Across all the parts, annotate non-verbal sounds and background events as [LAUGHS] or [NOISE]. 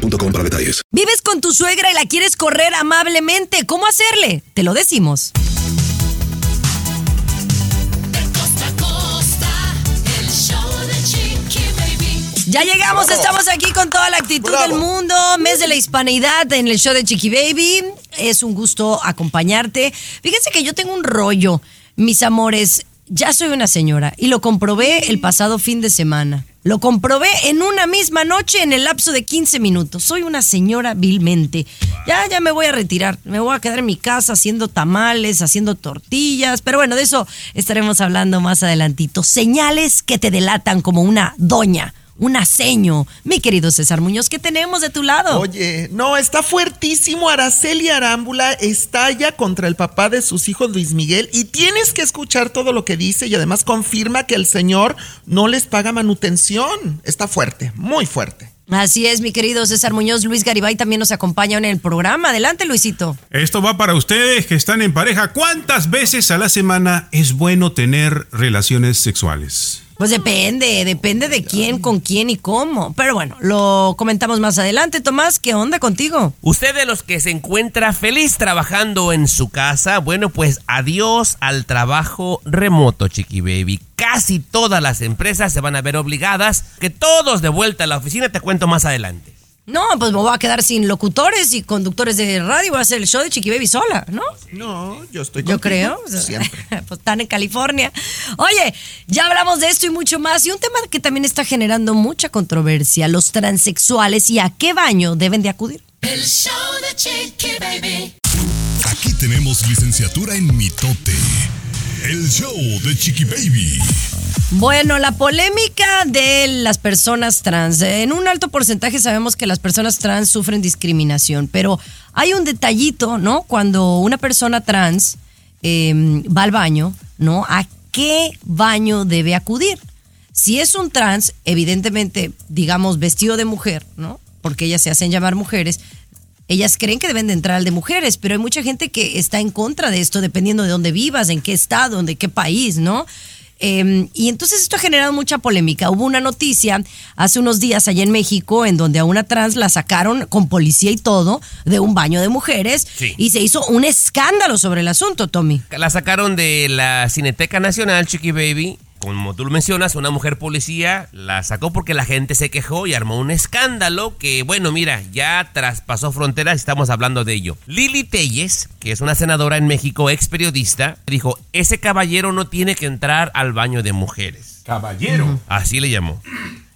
para detalles. Vives con tu suegra y la quieres correr amablemente. ¿Cómo hacerle? Te lo decimos. Ya llegamos, estamos aquí con toda la actitud del mundo. Mes de la hispanidad en el show de Chiqui Baby. Es un gusto acompañarte. Fíjense que yo tengo un rollo, mis amores. Ya soy una señora y lo comprobé el pasado fin de semana. Lo comprobé en una misma noche en el lapso de 15 minutos. Soy una señora vilmente. Ya, ya me voy a retirar. Me voy a quedar en mi casa haciendo tamales, haciendo tortillas. Pero bueno, de eso estaremos hablando más adelantito. Señales que te delatan como una doña un aceño. Mi querido César Muñoz, ¿qué tenemos de tu lado? Oye, no, está fuertísimo. Araceli Arámbula estalla contra el papá de sus hijos Luis Miguel y tienes que escuchar todo lo que dice y además confirma que el señor no les paga manutención. Está fuerte, muy fuerte. Así es, mi querido César Muñoz. Luis Garibay también nos acompaña en el programa. Adelante, Luisito. Esto va para ustedes que están en pareja. ¿Cuántas veces a la semana es bueno tener relaciones sexuales? Pues depende, depende de quién, con quién y cómo. Pero bueno, lo comentamos más adelante. Tomás, ¿qué onda contigo? Usted de los que se encuentra feliz trabajando en su casa, bueno, pues adiós al trabajo remoto, Chiqui Baby. Casi todas las empresas se van a ver obligadas que todos de vuelta a la oficina, te cuento más adelante. No, pues me voy a quedar sin locutores y conductores de radio. Voy a hacer el show de Chiqui Baby sola, ¿no? No, yo estoy Yo creo. Siempre. [LAUGHS] pues están en California. Oye, ya hablamos de esto y mucho más. Y un tema que también está generando mucha controversia: los transexuales y a qué baño deben de acudir. El show de Chiqui Baby. Aquí tenemos licenciatura en mitote. El show de Chiqui Baby. Bueno, la polémica de las personas trans. En un alto porcentaje sabemos que las personas trans sufren discriminación, pero hay un detallito, ¿no? Cuando una persona trans eh, va al baño, ¿no? ¿A qué baño debe acudir? Si es un trans, evidentemente, digamos, vestido de mujer, ¿no? Porque ellas se hacen llamar mujeres, ellas creen que deben de entrar al de mujeres, pero hay mucha gente que está en contra de esto, dependiendo de dónde vivas, en qué estado, en qué país, ¿no? Eh, y entonces esto ha generado mucha polémica. Hubo una noticia hace unos días allá en México en donde a una trans la sacaron con policía y todo de un baño de mujeres Sí. y se hizo un escándalo sobre el asunto, Tommy. La sacaron de la Cineteca Nacional, Chiqui Baby. Como tú lo mencionas, una mujer policía la sacó porque la gente se quejó y armó un escándalo que, bueno, mira, ya traspasó fronteras y estamos hablando de ello. Lili Telles, que es una senadora en México, ex periodista, dijo, ese caballero no tiene que entrar al baño de mujeres. Caballero. Así le llamó.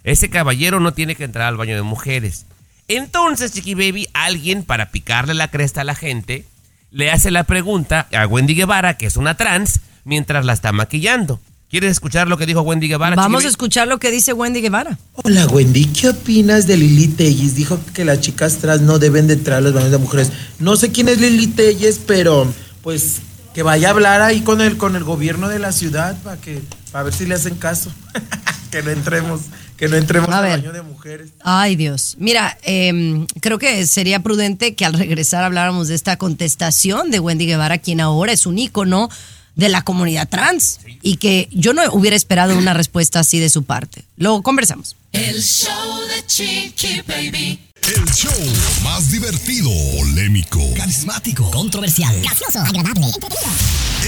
Ese caballero no tiene que entrar al baño de mujeres. Entonces, Chiqui Baby, alguien para picarle la cresta a la gente, le hace la pregunta a Wendy Guevara, que es una trans, mientras la está maquillando. ¿Quieres escuchar lo que dijo Wendy Guevara? Vamos a Chiqui escuchar lo que dice Wendy Guevara. Hola Wendy, ¿qué opinas de Lili Telles? Dijo que las chicas trans no deben de entrar a los baños de mujeres. No sé quién es Lili Telles, pero pues que vaya a hablar ahí con el, con el gobierno de la ciudad para que para ver si le hacen caso. [LAUGHS] que no entremos, que no entremos A al ver. baño de mujeres. Ay, Dios. Mira, eh, creo que sería prudente que al regresar habláramos de esta contestación de Wendy Guevara, quien ahora es un ícono de la comunidad trans, y que yo no hubiera esperado una respuesta así de su parte. Luego conversamos. El show de Chiqui Baby. El show más divertido, polémico, carismático, controversial, gracioso, agradable,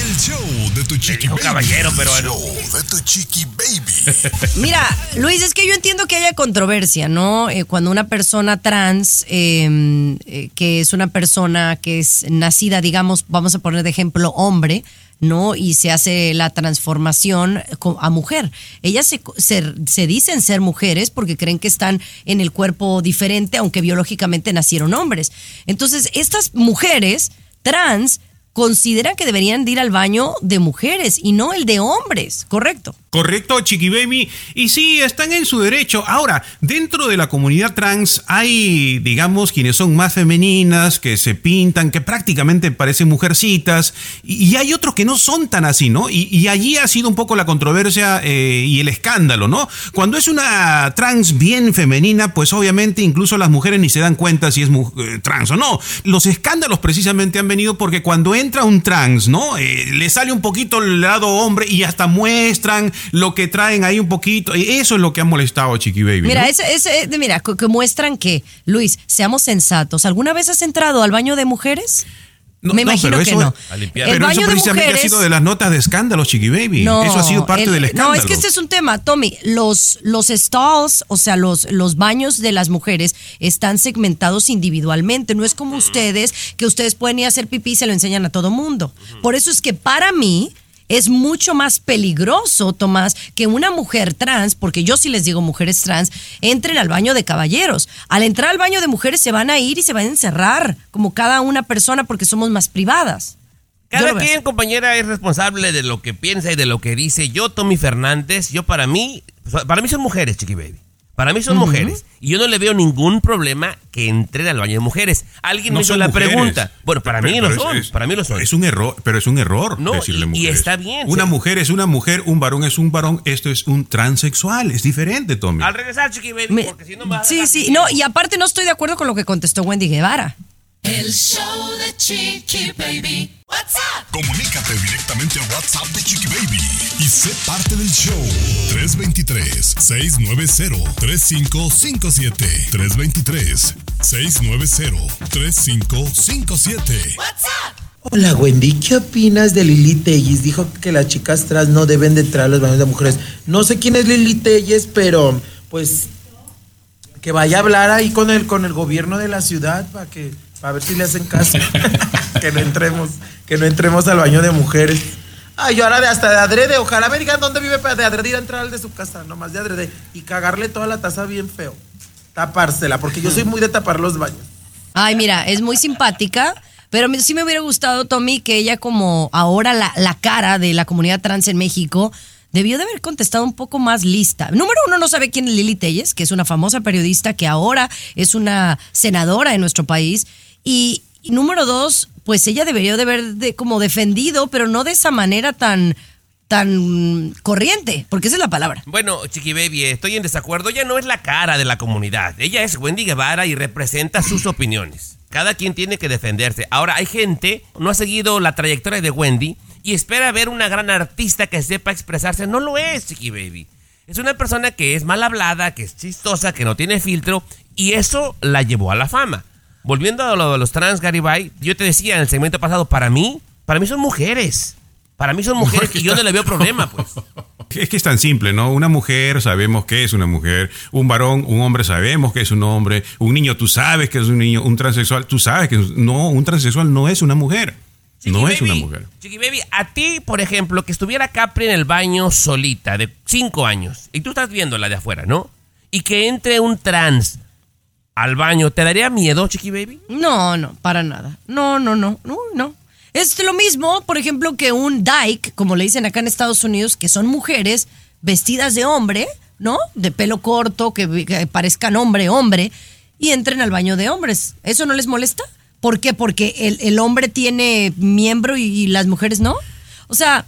el show de tu chiqui baby. caballero, pero el show de tu chiqui baby. [LAUGHS] Mira, Luis, es que yo entiendo que haya controversia, ¿no? Eh, cuando una persona trans, eh, eh, que es una persona que es nacida, digamos, vamos a poner de ejemplo, hombre, ¿no? Y se hace la transformación a mujer. Ellas se, se, se dicen ser mujeres porque creen que están en el cuerpo diferente, aunque biológicamente nacieron hombres. Entonces, estas mujeres trans consideran que deberían de ir al baño de mujeres y no el de hombres, ¿correcto? Correcto, Chiqui Baby. Y sí, están en su derecho. Ahora, dentro de la comunidad trans hay, digamos, quienes son más femeninas, que se pintan, que prácticamente parecen mujercitas, y, hay otros que no son tan así, ¿no? Y, allí ha sido un poco la controversia eh, y el escándalo, ¿no? Cuando es una trans bien femenina, pues obviamente incluso las mujeres ni se dan cuenta si es eh, trans o no. Los escándalos precisamente han venido porque cuando entra un trans, ¿no? Eh, le sale un poquito el lado hombre y hasta muestran lo que traen ahí un poquito. Y eso es lo que ha molestado a Chiqui Baby. Mira, ¿no? ese, ese- mira, que, que muestran que, Luis, seamos sensatos. ¿Alguna vez has entrado al baño de mujeres? No, Me no, imagino pero que eso- no. A limpiar. El Pero baño eso de precisamente mujeres. ha sido de las notas de escándalos, Chiqui Baby. No, eso ha sido parte el- del escándalo. No, es que este es un tema, Tommy. Los, los stalls, o sea, los, los baños de las mujeres están segmentados individualmente. No es como ustedes, que ustedes pueden ir a hacer pipí y se lo enseñan a todo mundo. Por eso es que para mí es mucho más peligroso, Tomás, que una mujer trans, porque yo sí les digo mujeres trans, entren al baño de caballeros. Al entrar al baño de mujeres se van a ir y se van a encerrar, como cada una persona, porque somos más privadas. Cada quien, compañera, es responsable de lo que piensa y de lo que dice. Yo, Tommy Fernández, yo para mí, para mí son mujeres, Chiqui Baby. Para mí son mujeres. Y yo no le veo ningún problema que entren al baño de mujeres. Alguien No me hizo la mujeres. pregunta. Bueno, para Pero- mí lo es- son. es- para mí lo son. Es un error, pero es un error No, decirle y- y mujeres. está bien, Una sí. mujer es una mujer, un varón es un varón. Esto es un transexual. Es diferente, Tommy. Al regresar, Chiqui Baby, Me- porque si no me sí, sí, no, y aparte no estoy de acuerdo con lo que contestó Wendy Guevara. El show de Chiqui Baby. What's up? Comunícate directamente a WhatsApp de Chiqui Baby y sé parte del show. 323-690-3557. 323-690-3557. What's up? Hola Wendy, ¿qué opinas de Lili Telles? Dijo que las chicas trans no deben de entrar a los baños de mujeres. No sé quién es Lili Telles, pero pues que vaya a hablar ahí con el con el gobierno de la ciudad para que para ver si le hacen caso. [LAUGHS] que no entremos, que no entremos al baño de mujeres. Ay, yo ahora de hasta de adrede, ojalá me digan dónde vive para de adrede ir a entrar al de su casa, nomás de adrede y cagarle toda la taza bien feo. Tapársela, porque yo soy muy de tapar los baños. Ay, mira, es muy simpática, pero sí me hubiera gustado, Tommy, que ella como ahora la, la cara de la comunidad trans en México, debió de haber contestado un poco más lista. Número uno, no sabe quién es Lili Telles, que es una famosa periodista que ahora es una senadora en nuestro país. Y, y número dos, pues ella debería de haber de, como defendido, pero no de esa manera tan, tan corriente, porque esa es la palabra. Bueno, Chiqui Baby, estoy en desacuerdo. Ella no es la cara de la comunidad. Ella es Wendy Guevara y representa sus [LAUGHS] opiniones. Cada quien tiene que defenderse. Ahora, hay gente, no ha seguido la trayectoria de Wendy y espera ver una gran artista que sepa expresarse. No lo es, Chiqui Baby. Es una persona que es mal hablada, que es chistosa, que no tiene filtro y eso la llevó a la fama. Volviendo a lo de los trans, Garibay, yo te decía en el segmento pasado, para mí, para mí son mujeres. Para mí son mujeres y yo no le veo problema, pues. [LAUGHS] Es que es tan simple, ¿no? Una mujer sabemos que es una mujer, un varón, un hombre sabemos que es un hombre, un niño tú sabes que es un niño, un transexual tú sabes que es- no, un transexual no es una mujer. Chiqui no es una mujer. Chiqui Baby, a ti, por ejemplo, que estuviera Capri en el baño solita, de 5 años, y tú estás viéndola de afuera, ¿no? Y que entre un trans al baño, ¿te daría miedo, Chiqui Baby? No, no, para nada. No, no, no, no, no. Es lo mismo, por ejemplo, que un dyke, como le dicen acá en Estados Unidos, que son mujeres vestidas de hombre, ¿no? De pelo corto, que, que parezcan hombre, hombre, y entren al baño de hombres. ¿Eso no les molesta? ¿Por qué? Porque el, el hombre tiene miembro y, y las mujeres no. O sea,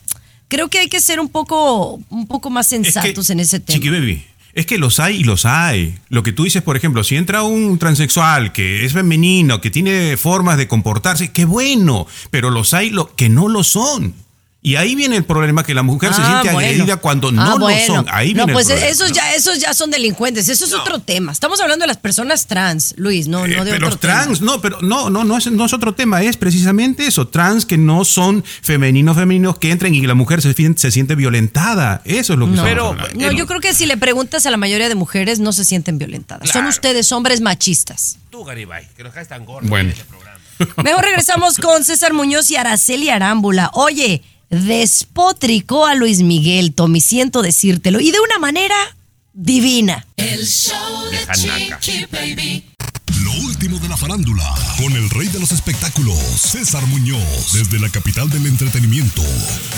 creo que hay que ser un poco, un poco más Es que, sensatos en ese tema. Chiqui Baby, es que los hay y los hay. Lo que tú dices, por ejemplo, si entra un transexual que es femenino, que tiene formas de comportarse, qué bueno, pero los hay lo, que no lo son. Y ahí viene el problema que la mujer se Ah, siente bueno. agredida cuando no Ah, lo bueno. son. Ahí no, viene pues el problema. esos ya, esos ya son delincuentes. Eso es otro tema. Estamos hablando de las personas trans, Luis, no, Eh, no de pero otro los trans, tema. no, pero no, no, no es, no es otro tema, es precisamente eso, trans que no son femeninos, femeninos que entran y la mujer se, se siente violentada. Eso es lo que No, Pero- hablando. No, yo creo que si le preguntas a la mayoría de mujeres, no se sienten violentadas. Son ustedes hombres machistas. Tú, Garibay, que nos caes tan gordo Bueno. en este programa. Mejor regresamos con César Muñoz y Araceli Arámbula. Oye, despotricó a Luis Miguel, Tommy, siento decírtelo, y de una manera divina. El show de. Chiqui Baby. Lo último de la farándula, con el rey de los espectáculos, César Muñoz, desde la capital del entretenimiento,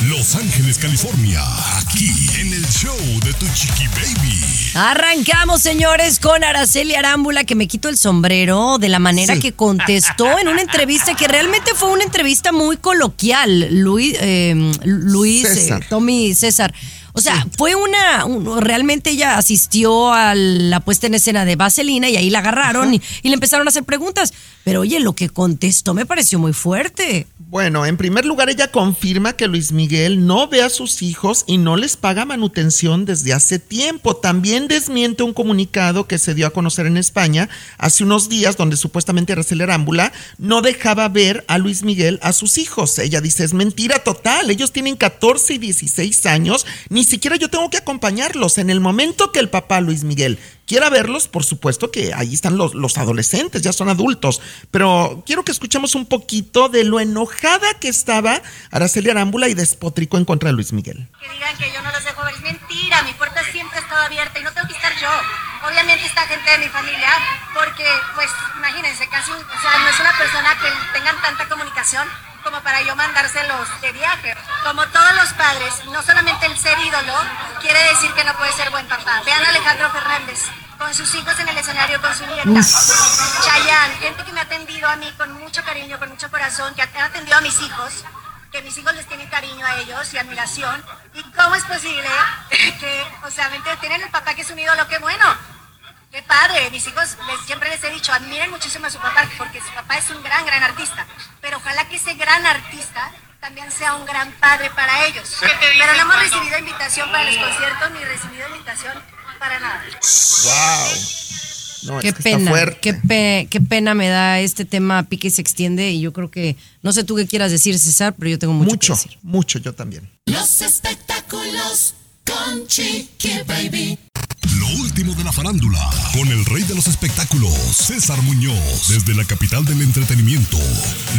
Los Ángeles, California, aquí en el show de Tu Chiqui Baby. Arrancamos, señores, con Araceli Arámbula, que me quito el sombrero de la manera Sí. que contestó en una entrevista que realmente fue una entrevista muy coloquial, Luis, eh, Luis eh. Tommy César. O sea, fue una, un- realmente ella asistió a la puesta en escena de Vaselina y ahí la agarraron y, y le empezaron a hacer preguntas. Pero oye, lo que contestó me pareció muy fuerte. Bueno, en primer lugar, ella confirma que Luis Miguel no ve a sus hijos y no les paga manutención desde hace tiempo. También desmiente un comunicado que se dio a conocer en España hace unos días, donde supuestamente Araceli Arámbula no dejaba ver a Luis Miguel a sus hijos. Ella dice, es mentira total. Ellos tienen 14 y 16 años. Ni siquiera yo tengo que acompañarlos. En el momento que el papá Luis Miguel quiera verlos, por supuesto que ahí están los, los adolescentes, ya son adultos. Pero quiero que escuchemos un poquito de lo enojada que estaba Araceli Arámbula y despotricó en contra de Luis Miguel. que digan que yo no los dejo ver. Es mentira, mi puerta siempre ha estado abierta y no tengo que estar yo. Obviamente está gente de mi familia, porque, pues, imagínense, casi, o sea, no es una persona que tengan tanta comunicación como para yo mandárselos de viaje. Como todos los padres, no solamente el ser ídolo quiere decir que no puede ser buen papá. Vean a Alejandro Fernández con sus hijos en el escenario, con su nieta. Chayanne, gente que me ha atendido a mí con mucho cariño, con mucho corazón, que ha atendido a mis hijos que mis hijos les tienen cariño a ellos y admiración. ¿Y cómo es posible que, o sea, tienen el papá que es un ídolo? ¡Qué bueno! ¡Qué padre! Mis hijos les- siempre les he dicho, admiren muchísimo a su papá porque su papá es un gran, gran artista. Pero ojalá que ese gran artista también sea un gran padre para ellos. Pero no hemos recibido invitación para los conciertos ni recibido invitación para nada. ¡Wow! No, Qué es que pena, fuerte. qué, pe- qué pena me da este tema pique y se extiende y yo creo que, no sé tú qué quieras decir César, pero yo tengo mucho, Mucho, que decir. mucho, yo también. Los espectáculos con Chiqui Baby. Lo último de la farándula, con el rey de los espectáculos, César Muñoz, desde la capital del entretenimiento,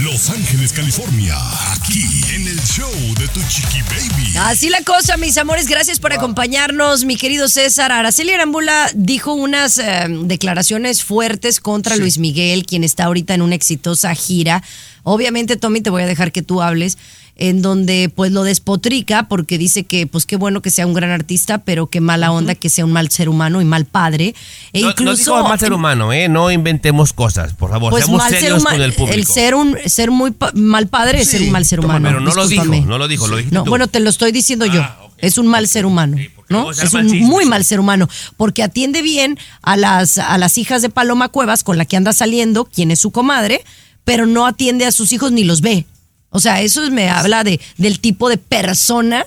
Los Ángeles, California, aquí en el show de Tu Chiqui Baby. Así la cosa, mis amores, gracias por acompañarnos, mi querido César. Araceli Arambula dijo unas eh, declaraciones fuertes contra Luis Miguel, quien está ahorita en una exitosa gira. Obviamente, Tommy, te voy a dejar que tú hables, en donde pues lo despotrica porque dice que pues qué bueno que sea un gran artista, pero qué mala onda que sea un mal ser humano y mal padre. E No, no incluso digo mal ser humano, ¿eh? No inventemos cosas, por favor. pues Seamos ser serios humano, con el público. el ser un ser muy pa- mal padre es ser un mal ser humano. Pero no lo dijo, no lo dijo, lo dijiste No, tú. bueno, te lo estoy diciendo yo. Es un mal ser humano, ¿no? Es un muy mal ser humano, porque atiende bien a las, a las hijas de Paloma Cuevas con la que anda saliendo, quien es su comadre, pero no atiende a sus hijos ni los ve. O sea, eso me habla de, del tipo de persona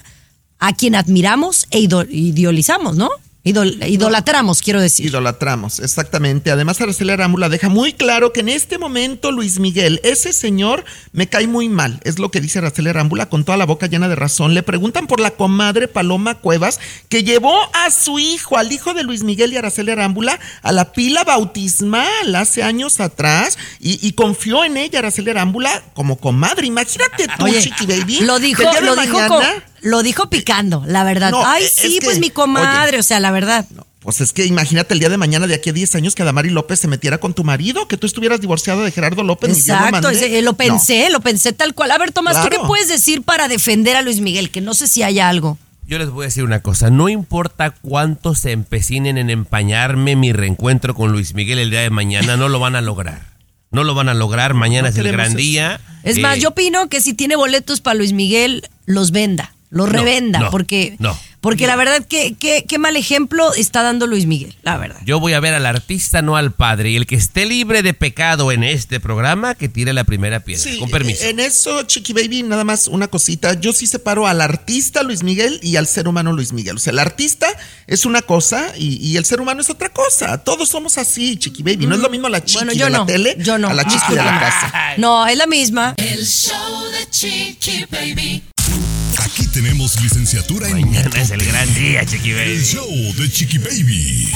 a quien admiramos e ido- idealizamos, ¿no? Idol- idolatramos, quiero decir. Idolatramos, exactamente. Además, Araceli Arámbula deja muy claro que en este momento Luis Miguel, ese señor me cae muy mal. Es lo que dice Araceli Arámbula con toda la boca llena de razón. Le preguntan por la comadre Paloma Cuevas, que llevó a su hijo, al hijo de Luis Miguel y Araceli Arámbula, a la pila bautismal hace años atrás y, y confió en ella, Araceli Arámbula, como comadre. Imagínate tú, Oye, Chiqui Baby. lo dijo, lo dijo, lo dijo picando, la verdad. No, Ay, es sí, que, pues mi comadre, oye, o sea, la verdad. Pues es que imagínate el día de mañana, de aquí a 10 años, que Adamari López se metiera con tu marido, que tú estuvieras divorciado de Gerardo López. lo Exacto, eh, lo No. pensé, lo pensé tal cual. A ver, Tomás, ¿tú Claro. qué puedes decir para defender a Luis Miguel? Que no sé si hay algo. Yo les voy a decir una cosa, no importa cuánto se empecinen en empañarme mi reencuentro con Luis Miguel el día de mañana, no lo van a lograr. No lo van a lograr, mañana No es el gran eso. día. Es Eh, más, yo opino que si tiene boletos para Luis Miguel, los venda, No, revenda, no, porque, no. porque la verdad, que qué, qué mal ejemplo está dando Luis Miguel, la verdad. Yo voy a ver al artista, no al padre. Y el que esté libre de pecado en este programa, que tire la primera piedra. Sí, con permiso. En eso, Chiqui Baby, nada más una cosita. Yo sí separo al artista Luis Miguel y al ser humano Luis Miguel. O sea, el artista es una cosa y, y el ser humano es otra cosa. Todos somos así, Chiqui Baby. No es lo mismo la chiqui Bueno, yo de la no, tele yo no. a la chiqui de la casa. No, es la misma. El show de Chiqui Baby. Aquí tenemos licenciatura en Mañana es el gran día, Chiqui El Baby. show de Chiqui Baby.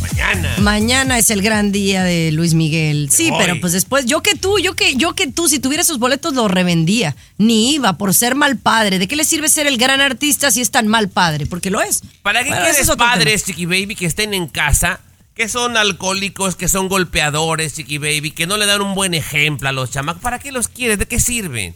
Mañana. Mañana es el gran día de Luis Miguel. Sí, voy. pero pues después, yo que tú, yo que, yo que tú, si tuviera esos boletos los revendía. Ni iba por ser mal padre. ¿De qué le sirve ser el gran artista si es tan mal padre? Porque lo es. ¿Para qué quieres padres, Chiqui Baby, que estén en casa que son alcohólicos, que son golpeadores, chiqui baby, que no le dan un buen ejemplo a los chamacos. ¿Para qué los quieres? ¿De qué sirven?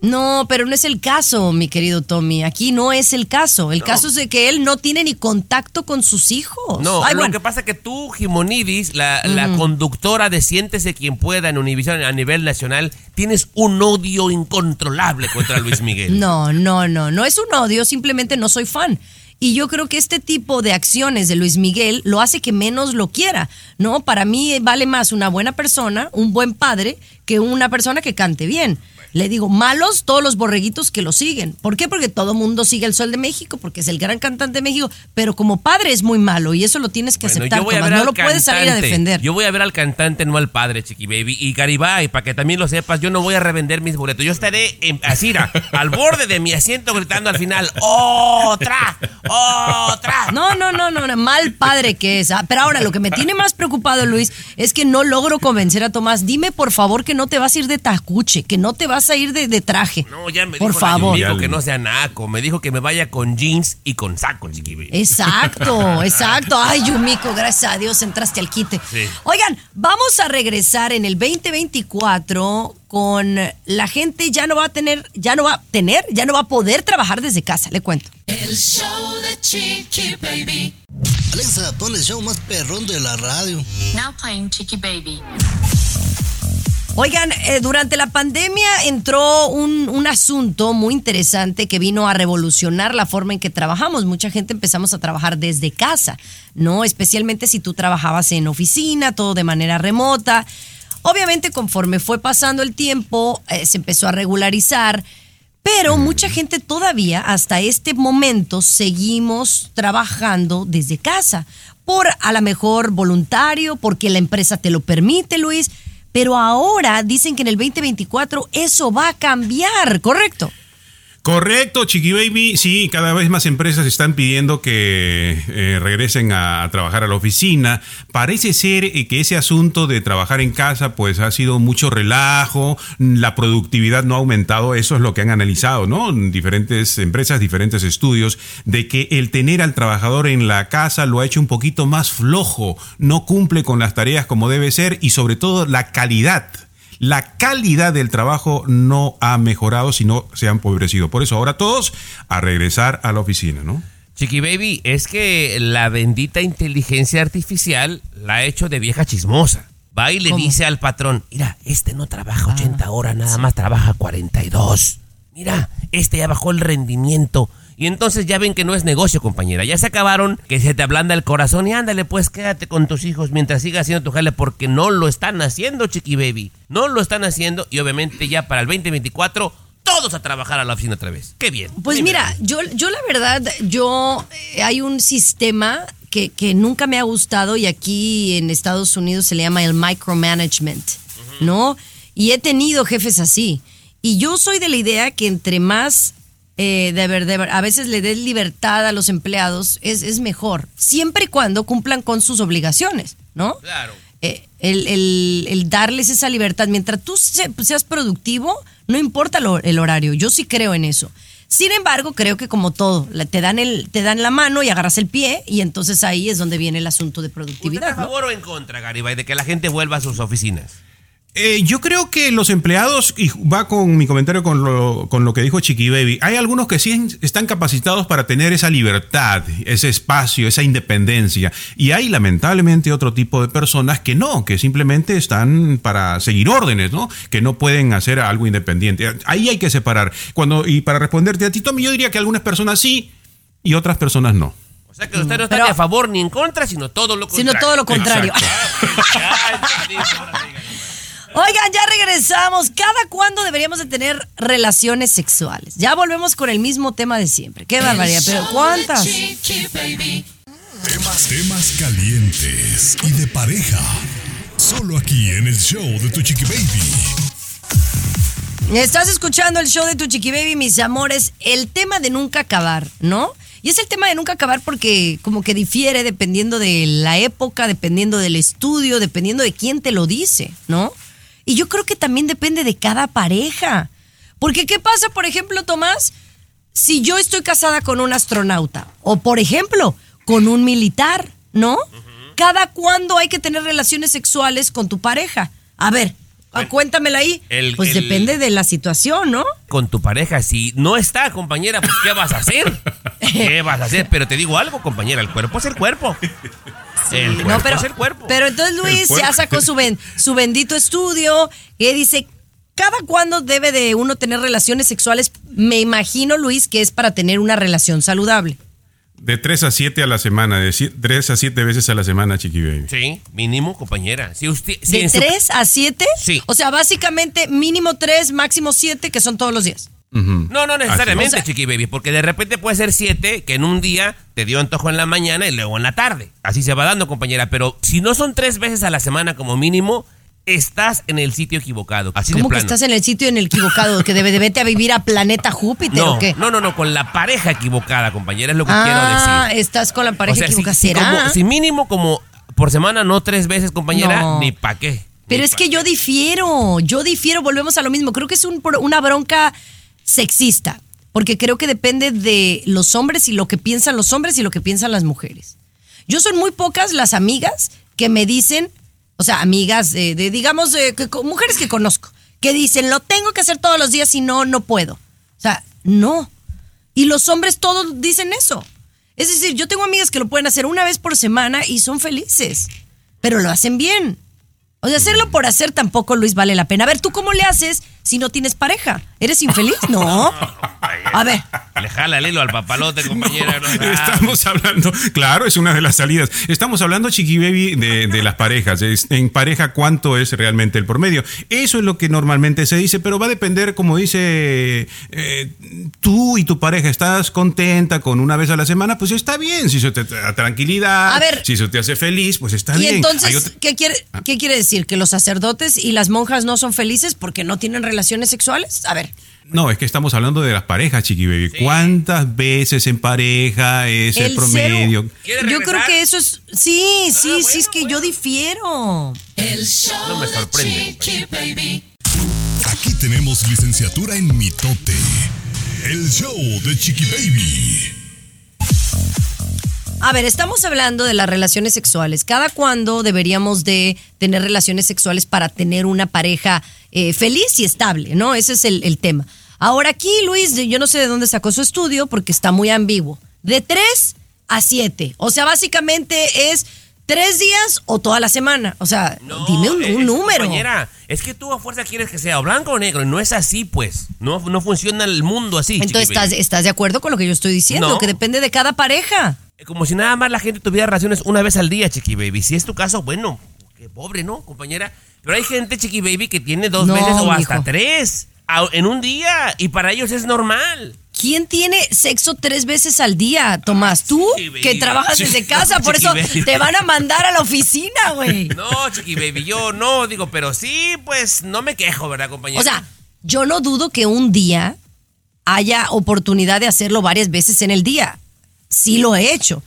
No, pero no es el caso, mi querido Tommy. Aquí no es el caso. El caso es de que él no tiene ni contacto con sus hijos. No, Ay, lo bueno. que pasa es que tú, Jimonidis, la, la conductora de Siéntese quien pueda en Univision a nivel nacional, tienes un odio incontrolable contra Luis Miguel. [LAUGHS] No, no, no, no es un odio, simplemente no soy fan. Y yo creo que este tipo de acciones de Luis Miguel lo hace que menos lo quiera, ¿no? Para mí vale más una buena persona, un buen padre, que una persona que cante bien. Le digo, malos todos los borreguitos que lo siguen. ¿Por qué? Porque todo mundo sigue el Sol de México, porque es el gran cantante de México, pero como padre es muy malo y eso lo tienes que Bueno, aceptar, yo voy a Tomás. ver No lo puedes salir a defender. Yo voy a ver al cantante, no al padre, Chiqui Baby. Y Garibay, para que también lo sepas, yo no voy a revender mis boletos. Yo estaré en, así, mira, al borde de mi asiento gritando al final, ¡Otra! ¡Otra! No, no, no, no, no, mal padre que es. Ah, Pero ahora lo que me tiene más preocupado, Luis, es que no logro convencer a Tomás. Dime, por favor, que no te vas a ir de tacuche, que no te vas a ir de, de traje. No, ya me por dijo favor. Yumiko que no sea naco. Me dijo que me vaya con jeans y con saco, Chiqui Baby. Exacto, [LAUGHS] exacto. Ay, Yumiko, gracias a Dios entraste al quite. Sí. Oigan, vamos a regresar en el 2024 con la gente ya no va a tener, ya no va a tener, ya no va a poder trabajar desde casa, le cuento. El show de Chiqui Baby. Alexa, pon el show más perrón de la radio. Now playing Chiqui Baby. Oigan, eh, durante la pandemia entró un, un asunto muy interesante que vino a revolucionar la forma en que trabajamos. Mucha gente empezamos a trabajar desde casa, ¿no? Especialmente si tú trabajabas en oficina, todo de manera remota. Obviamente, conforme fue pasando el tiempo, eh, se empezó a regularizar. Pero mucha gente todavía, hasta este momento, seguimos trabajando desde casa. Por a lo mejor voluntario, porque la empresa te lo permite, Luis. Pero ahora dicen que en el 2024 eso va a cambiar, ¿correcto? Correcto, Chiqui Baby. Sí, cada vez más empresas están pidiendo que eh, regresen a, trabajar a la oficina. Parece ser eh, que ese asunto de trabajar en casa, pues ha sido mucho relajo, la productividad no ha aumentado. Eso es lo que han analizado, ¿no? Diferentes empresas, diferentes estudios, de que el tener al trabajador en la casa lo ha hecho un poquito más flojo, no cumple con las tareas como debe ser y sobre todo la calidad la calidad del trabajo no ha mejorado, sino se ha empobrecido. Por eso ahora todos a regresar a la oficina, ¿no? Chiqui Baby, es que la bendita inteligencia artificial la ha hecho de vieja chismosa. Va y le ¿Cómo? dice al patrón, mira, este no trabaja 80 horas, nada más trabaja 42. Mira, este ya bajó el rendimiento. Y entonces ya ven que no es negocio, compañera. Ya se acabaron, que se te ablanda el corazón y ándale, pues quédate con tus hijos mientras sigas haciendo tu jale porque no lo están haciendo, Chiqui Baby. No lo están haciendo y obviamente ya para el 2024 todos a trabajar a la oficina otra vez. Qué bien. Pues mira, yo, yo la verdad, yo eh, hay un sistema que, que nunca me ha gustado y aquí en Estados Unidos se le llama el micromanagement, ¿no? Y he tenido jefes así. Y yo soy de la idea que entre más, eh, de ver, de ver, a veces le des libertad a los empleados, es, es mejor, siempre y cuando cumplan con sus obligaciones, ¿no? Claro. eh, el, el- el darles esa libertad. Mientras tú se- seas productivo, no importa lo- el horario. Yo sí creo en eso. Sin embargo, creo que como todo, te dan, el, te dan la mano y agarras el pie y entonces ahí es donde viene el asunto de ¿Usted a productividad. ¿no? favor o en contra, Garibay, de que la gente vuelva a sus oficinas? Eh, yo creo que los empleados, y va con mi comentario con lo, con lo que dijo Chiqui Baby, hay algunos que sí están capacitados para tener esa libertad, ese espacio, esa independencia. Y hay lamentablemente otro tipo de personas que no, que simplemente están para seguir órdenes, ¿no? Que no pueden hacer algo independiente. Ahí hay que separar. Cuando, y para responderte a ti, Tommy, yo diría que algunas personas sí y otras personas no. O sea que usted no está Pero- ni a favor ni en contra, sino todo lo contrario. Sino todo lo contrario. [LAUGHS] Oigan, ya regresamos. ¿Cada cuándo deberíamos de tener relaciones sexuales? Ya volvemos con el mismo tema de siempre. Qué barbaridad, pero ¿cuántas? Temas, temas calientes y de pareja. Solo aquí en el show de tu chiqui baby. Estás escuchando el show de tu chiqui baby, mis amores. El tema de nunca acabar, ¿no? Y es el tema de nunca acabar porque como que difiere dependiendo de la época, dependiendo del estudio, dependiendo de quién te lo dice, ¿no? Y yo creo que también depende de cada pareja. Porque ¿qué pasa, por ejemplo, Tomás? Si yo estoy casada con un astronauta o, por ejemplo, con un militar, ¿no? ¿cada cuándo hay que tener relaciones sexuales con tu pareja? A ver, cuéntamela ahí. el- pues el- depende de la situación, ¿no? Con tu pareja, si no está, compañera, pues ¿qué vas a hacer? [LAUGHS] ¿Qué vas a hacer? Pero te digo algo, compañera, el cuerpo es el cuerpo. El cuerpo No, pero, es el cuerpo. pero entonces Luis ya sacó su, ben- su bendito estudio que dice, ¿cada cuándo debe de uno tener relaciones sexuales? Me imagino, Luis, que es para tener una relación saludable. De 3 a 7 a la semana, de 3 a 7 veces a la semana, Chiqui Baby. Sí, mínimo, compañera. Si usted, si ¿De en su- 3 a 7? Sí. O sea, básicamente mínimo 3, máximo 7, que son todos los días. No, no necesariamente. Chiqui Baby, porque de repente puede ser siete que en un día te dio antojo en la mañana y luego en la tarde. Así se va dando, compañera. Pero si no son tres veces a la semana como mínimo, estás en el sitio equivocado. Así de ¿Cómo que estás en el sitio en el equivocado? ¿Que debe de vete a vivir a planeta Júpiter no, o qué? no, no, no, con la pareja equivocada, compañera, es lo que ah, quiero decir. estás con la pareja O sea, si- equivocada. si, ¿Será? como- si mínimo como por semana, no tres veces, compañera, No. ni pa' qué. Pero Ni es pa' que yo difiero, yo difiero, volvemos a lo mismo. Creo que es un una bronca sexista, porque creo que depende de los hombres y lo que piensan los hombres y lo que piensan las mujeres. Yo son muy pocas las amigas que me dicen, o sea, amigas de, digamos, de, que- mujeres que conozco, que dicen, lo tengo que hacer todos los días y no, no puedo. O sea, no. Y los hombres todos dicen eso. Es decir, yo tengo amigas que lo pueden hacer una vez por semana y son felices, pero lo hacen bien. O sea, hacerlo por hacer tampoco, Luis, vale la pena. A ver, ¿tú cómo le haces si no tienes pareja? ¿Eres infeliz? No. A ver, Le jala el hilo al papalote, compañera. no, ah. Estamos hablando, claro, es una de las salidas. Estamos hablando, Chiqui Baby, de, de las parejas. Es- en pareja, ¿cuánto es realmente el promedio? Eso es lo que normalmente se dice, pero va a depender, como dice, eh, tú y tu pareja, ¿estás contenta con una vez a la semana? Pues está bien. Si eso te da tranquilidad, A ver. si eso te hace feliz, pues está y bien. Hay entonces, otra- ¿qué quiere, ¿qué quiere decir? ¿Que los sacerdotes y las monjas no son felices porque no tienen relaciones sexuales? A ver, No, es que estamos hablando de las parejas, Chiqui Baby. ¿Cuántas veces en pareja es el, el promedio? cero- ¿Quiere Yo creo que eso es. Sí, sí, sí, es que yo difiero. El show No me de sorprende, Chiqui Baby. Aquí tenemos licenciatura en mitote. El show de Chiqui Baby. A ver, estamos hablando de las relaciones sexuales. ¿Cada cuándo deberíamos de tener relaciones sexuales para tener una pareja eh, feliz y estable? ¿No? Ese es el, el tema. Ahora aquí, Luis, yo no sé de dónde sacó su estudio porque está muy ambiguo. De 3 a 7. O sea, básicamente es tres días o toda la semana. O sea, No, dime un, es- un número. Compañera, es que tú a fuerza quieres que sea blanco o negro. No es así, pues. No, no funciona el mundo así. Entonces, ¿estás. ¿estás de acuerdo con lo que yo estoy diciendo? No. Que depende de cada pareja. Como si nada más la gente tuviera relaciones una vez al día, Chiqui Baby. Si es tu caso, bueno, qué pobre, ¿no, compañera? Pero hay gente, Chiqui Baby, que tiene dos No, veces o hasta tres en un día. Y para ellos es normal. ¿Quién tiene sexo tres veces al día, Tomás? ¿Tú? sí, que trabajas desde casa, [LAUGHS] por eso baby. te van a mandar a la oficina, güey. No, Chiqui Baby, yo no digo, pero sí, pues no me quejo, ¿verdad, compañera? O sea, yo no dudo que un día haya oportunidad de hacerlo varias veces en el día. Sí lo he hecho,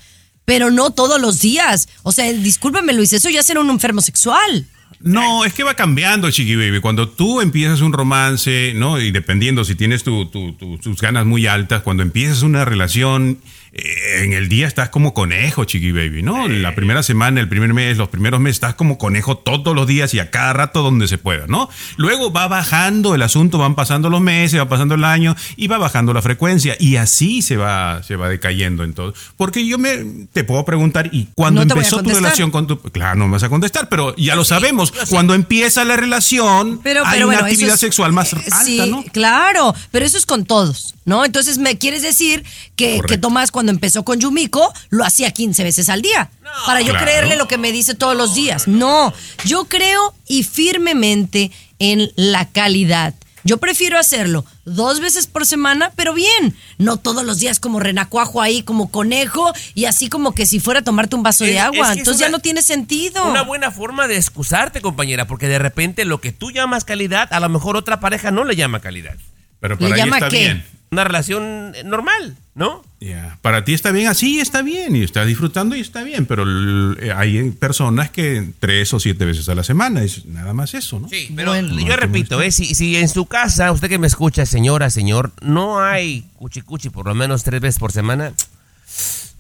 pero no todos los días. O sea, discúlpeme, Luis, eso ya es ser un enfermo sexual. No, es que va cambiando, Chiqui Baby. Cuando tú empiezas un romance, ¿no? Y dependiendo si tienes tu- tu- tu- tus ganas muy altas, cuando empiezas una relación, en el día estás como conejo, Chiqui Baby, ¿no? La primera semana, el primer mes, los primeros meses estás como conejo todos los días y a cada rato donde se pueda, ¿no? Luego va bajando el asunto, van pasando los meses, va pasando el año y va bajando la frecuencia y así se va, se va decayendo en todo. Porque yo me te puedo preguntar, ¿y cuando No empezó tu relación con tu... Claro, no me vas a contestar, pero ya lo sabemos. Cuando empieza la relación, Pero, hay pero una bueno, actividad es- sexual más eh, alta, sí, ¿no? claro, pero eso es con todos, ¿no? Entonces, ¿me quieres decir que, Tomás cuando empezó con Yumiko lo hacía 15 veces al día? para yo Claro. creerle lo que me dice todos los días. No, yo creo y firmemente en la calidad. Yo prefiero hacerlo dos veces por semana, pero bien, no todos los días como renacuajo ahí, como conejo, y así como que si fuera a tomarte un vaso Es- de es agua. que Entonces una- ya no tiene sentido. Una buena forma de excusarte, compañera, porque de repente lo que tú llamas calidad, a lo mejor otra pareja no le llama calidad. Pero ¿Le para ahí llama está qué? bien. Una relación normal, ¿no? Ya. Para ti está bien así, está bien, y estás disfrutando y está bien, pero eh, hay personas que tres o siete veces a la semana, es nada más eso, ¿no? Sí, pero Bueno. yo repito, eh, si, si en su casa, usted que me escucha, señora, señor, no hay cuchicuchi por lo menos tres veces por semana,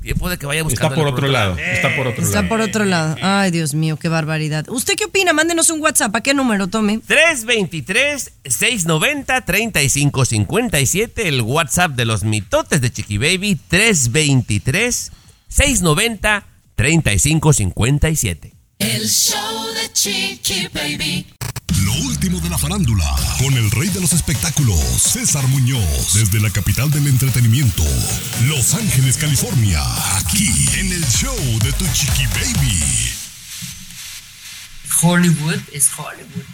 Bien puede que vaya Está buscando. por otro lado. Está por otro Está lado. por otro lado. Ay, Dios mío, qué barbaridad. ¿Usted qué opina? Mándenos un WhatsApp. ¿A qué número, Tommy? 323-690-3557, el WhatsApp de los mitotes de Chiqui Baby, 323-690-3557. El show de Chiqui Baby. Lo último de la farándula, con el rey de los espectáculos, César Muñoz, desde la capital del entretenimiento, Los Ángeles, California, aquí en el show de Tu Chiqui Baby. Hollywood es Hollywood.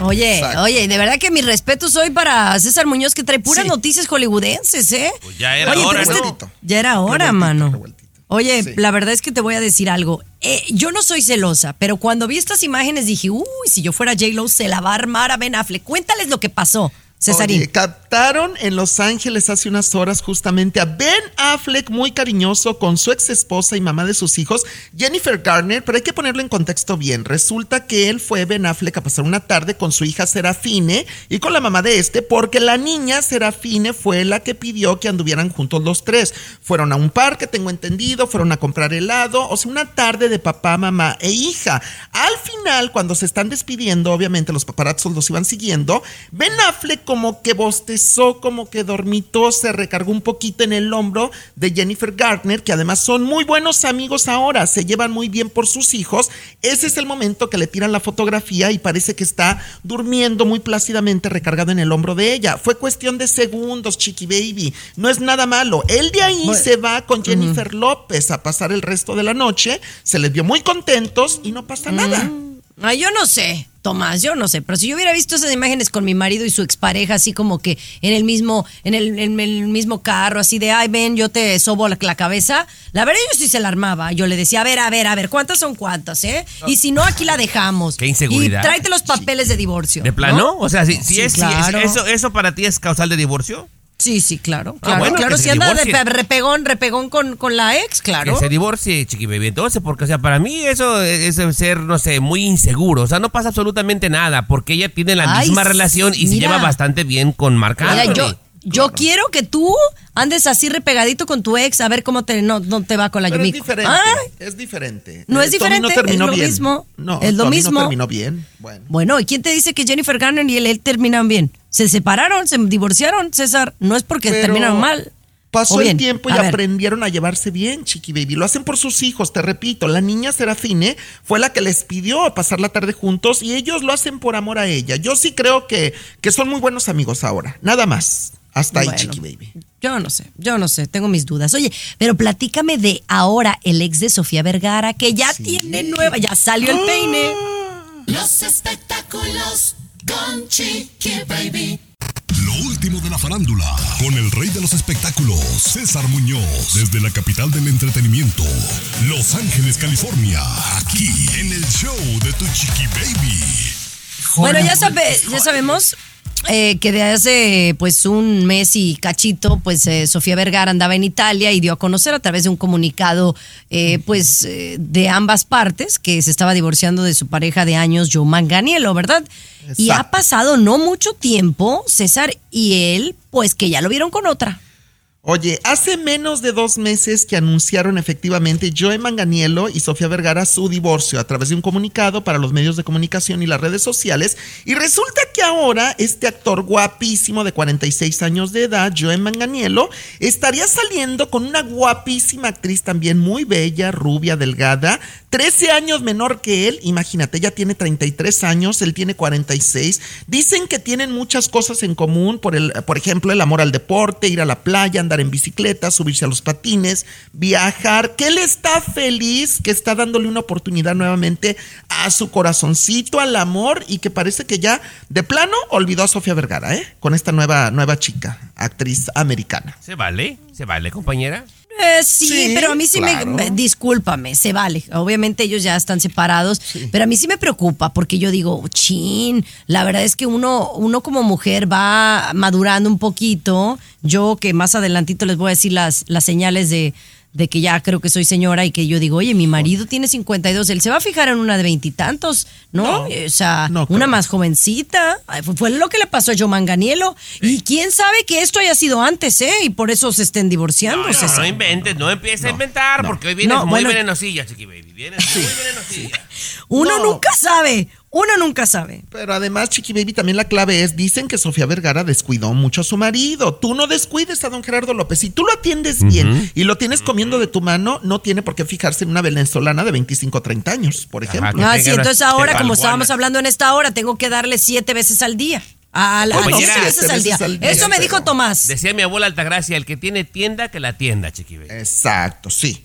Oye, Exacto. oye, de verdad que mi respeto soy para César Muñoz que trae puras Sí. noticias hollywoodenses, ¿eh? Pues ya era Oye, hora, ¿no? este- Ya era hora, Revueltito, mano. revueltito. Oye, Sí. la verdad es que te voy a decir algo. Eh, yo no soy celosa, pero cuando vi estas imágenes dije, uy, si yo fuera J-Lo, se la va a armar a Ben Affleck. Cuéntales lo que pasó, Cesarín. Oye, captaron en Los Ángeles hace unas horas justamente a Ben Affleck muy cariñoso con su ex esposa y mamá de sus hijos, Jennifer Garner, pero hay que ponerlo en contexto bien. Resulta que él fue Ben Affleck a pasar una tarde con su hija Serafine y con la mamá de este porque la niña Serafine fue la que pidió que anduvieran juntos los tres. Fueron a un parque, tengo entendido, fueron a comprar helado, o sea, una tarde de papá, mamá e hija. Al final, cuando se están despidiendo, obviamente los paparazzos los iban siguiendo, Ben Affleck como que bostezó, como que dormitó, se recargó un poquito en el hombro de Jennifer Gardner, que además son muy buenos amigos ahora, se llevan muy bien por sus hijos. Ese es el momento que le tiran la fotografía y parece que está durmiendo muy plácidamente recargado en el hombro de ella. Fue cuestión de segundos, Chiqui Baby. No es nada malo. Él de ahí se va con Jennifer López a pasar el resto de la noche. Se les vio muy contentos y no pasa nada. Ay, yo no sé, Tomás, yo no sé, pero si yo hubiera visto esas imágenes con mi marido y su expareja, así como que en el mismo, en el, en el mismo carro, así de, ay, ven, yo te sobo la, la cabeza, la verdad yo sí se la armaba. Yo le decía, a ver, a ver, a ver, ¿cuántas son cuántas, eh? Y si no, aquí la dejamos. Qué inseguridad. Y tráete los papeles de divorcio. ¿De plano? ¿no? O sea, si, si Sí, es, si es- eso, ¿eso para ti es causal de divorcio? Sí, sí, claro. Ah, Claro, bueno, claro. Si anda de repegón, repegón con, con la ex, claro. Que se divorcie, chiqui baby. Entonces, porque, o sea, para mí eso es ser, no sé, muy inseguro. O sea, no pasa absolutamente nada, porque ella tiene la Ay, misma relación y se lleva bastante bien con Marc Mira, Anthony. yo, yo quiero que tú andes así repegadito con tu ex a ver cómo te, no, no te va con la Pero es Yumiko. diferente. Ay, Es diferente. No Eh, es diferente, no terminó es lo bien. mismo. No, Es lo Tommy mismo. no terminó bien. Bueno. Bueno, ¿y quién te dice que Jennifer Garner y él, él terminan bien? Se separaron, se divorciaron, César. No es porque Pero terminaron mal. Pasó bien, el tiempo y a aprendieron a llevarse bien, Chiqui Baby. Lo hacen por sus hijos, te repito. La niña Serafine fue la que les pidió pasar la tarde juntos y ellos lo hacen por amor a ella. Yo sí creo que, que son muy buenos amigos ahora. Nada más. Hasta ahí. Chiqui Baby. Yo no sé, yo no sé, tengo mis dudas. Oye, pero platícame de ahora el ex de Sofía Vergara, que ya tiene nueva, ya salió el peine. Los espectáculos con Chiqui Baby. Lo último de la farándula, con el rey de los espectáculos, César Muñoz, desde la capital del entretenimiento, Los Ángeles, California, aquí en el show de Tu Chiqui Baby. Bueno, ya, sabe, ya sabemos eh, que de hace pues un mes y cachito, pues eh, Sofía Vergara andaba en Italia y dio a conocer a través de un comunicado eh, pues eh, de ambas partes que se estaba divorciando de su pareja de años, Joe Manganiello, ¿verdad? Y ha pasado no mucho tiempo, César y él, pues que ya lo vieron con otra. Oye, hace menos de dos meses que anunciaron efectivamente Joe Manganiello y Sofía Vergara su divorcio a través de un comunicado para los medios de comunicación y las redes sociales. Y resulta que ahora este actor guapísimo de 46 años de edad, Joe Manganiello, estaría saliendo con una guapísima actriz también muy bella, rubia, delgada, 13 años menor que él. Imagínate, ella tiene 33 años, él tiene 46. Dicen que tienen muchas cosas en común, por, el, por ejemplo, el amor al deporte, ir a la playa, andar en bicicleta, subirse a los patines, viajar, que él está feliz, que está dándole una oportunidad nuevamente a su corazoncito, al amor y que parece que ya de plano olvidó a Sofía Vergara, ¿eh? Con esta nueva, nueva chica, actriz americana. ¿Se vale? ¿Se vale, compañera? Eh, sí, Sí, pero a mí sí claro. me, me- discúlpame, se vale. Obviamente ellos ya están separados, pero a mí sí me preocupa porque yo digo, chin, la verdad es que uno, uno como mujer va madurando un poquito. Yo que más adelantito les voy a decir las, las señales de, de que ya creo que soy señora y que yo digo, oye, mi marido tiene 52, él se va a fijar en una de veintitantos, ¿no? O sea, una más jovencita. Fue, lo que le pasó a Joe Manganiello. Y quién sabe que esto haya sido antes, ¿eh? Y por eso se estén divorciando. No, no, inventes, no empieces a inventar, porque hoy vienes No, muy bueno. venenosilla, chiqui baby. Vienes muy venenosilla. Uno nunca sabe, uno nunca sabe. Pero además, Chiqui Baby, también la clave es, dicen que Sofía Vergara descuidó mucho a su marido. Tú no descuides a don Gerardo López. Si tú lo atiendes bien y lo tienes comiendo de tu mano, no tiene por qué fijarse en una venezolana de 25 o 30 años, por ejemplo. Ah, sí, entonces ahora, como estábamos hablando en esta hora, tengo que darle siete veces al día. A, a- a Compañera, siete veces al día. Eso me dijo Tomás. Decía mi abuela Altagracia, el que tiene tienda, que la tienda, chiqui baby. Exacto, sí.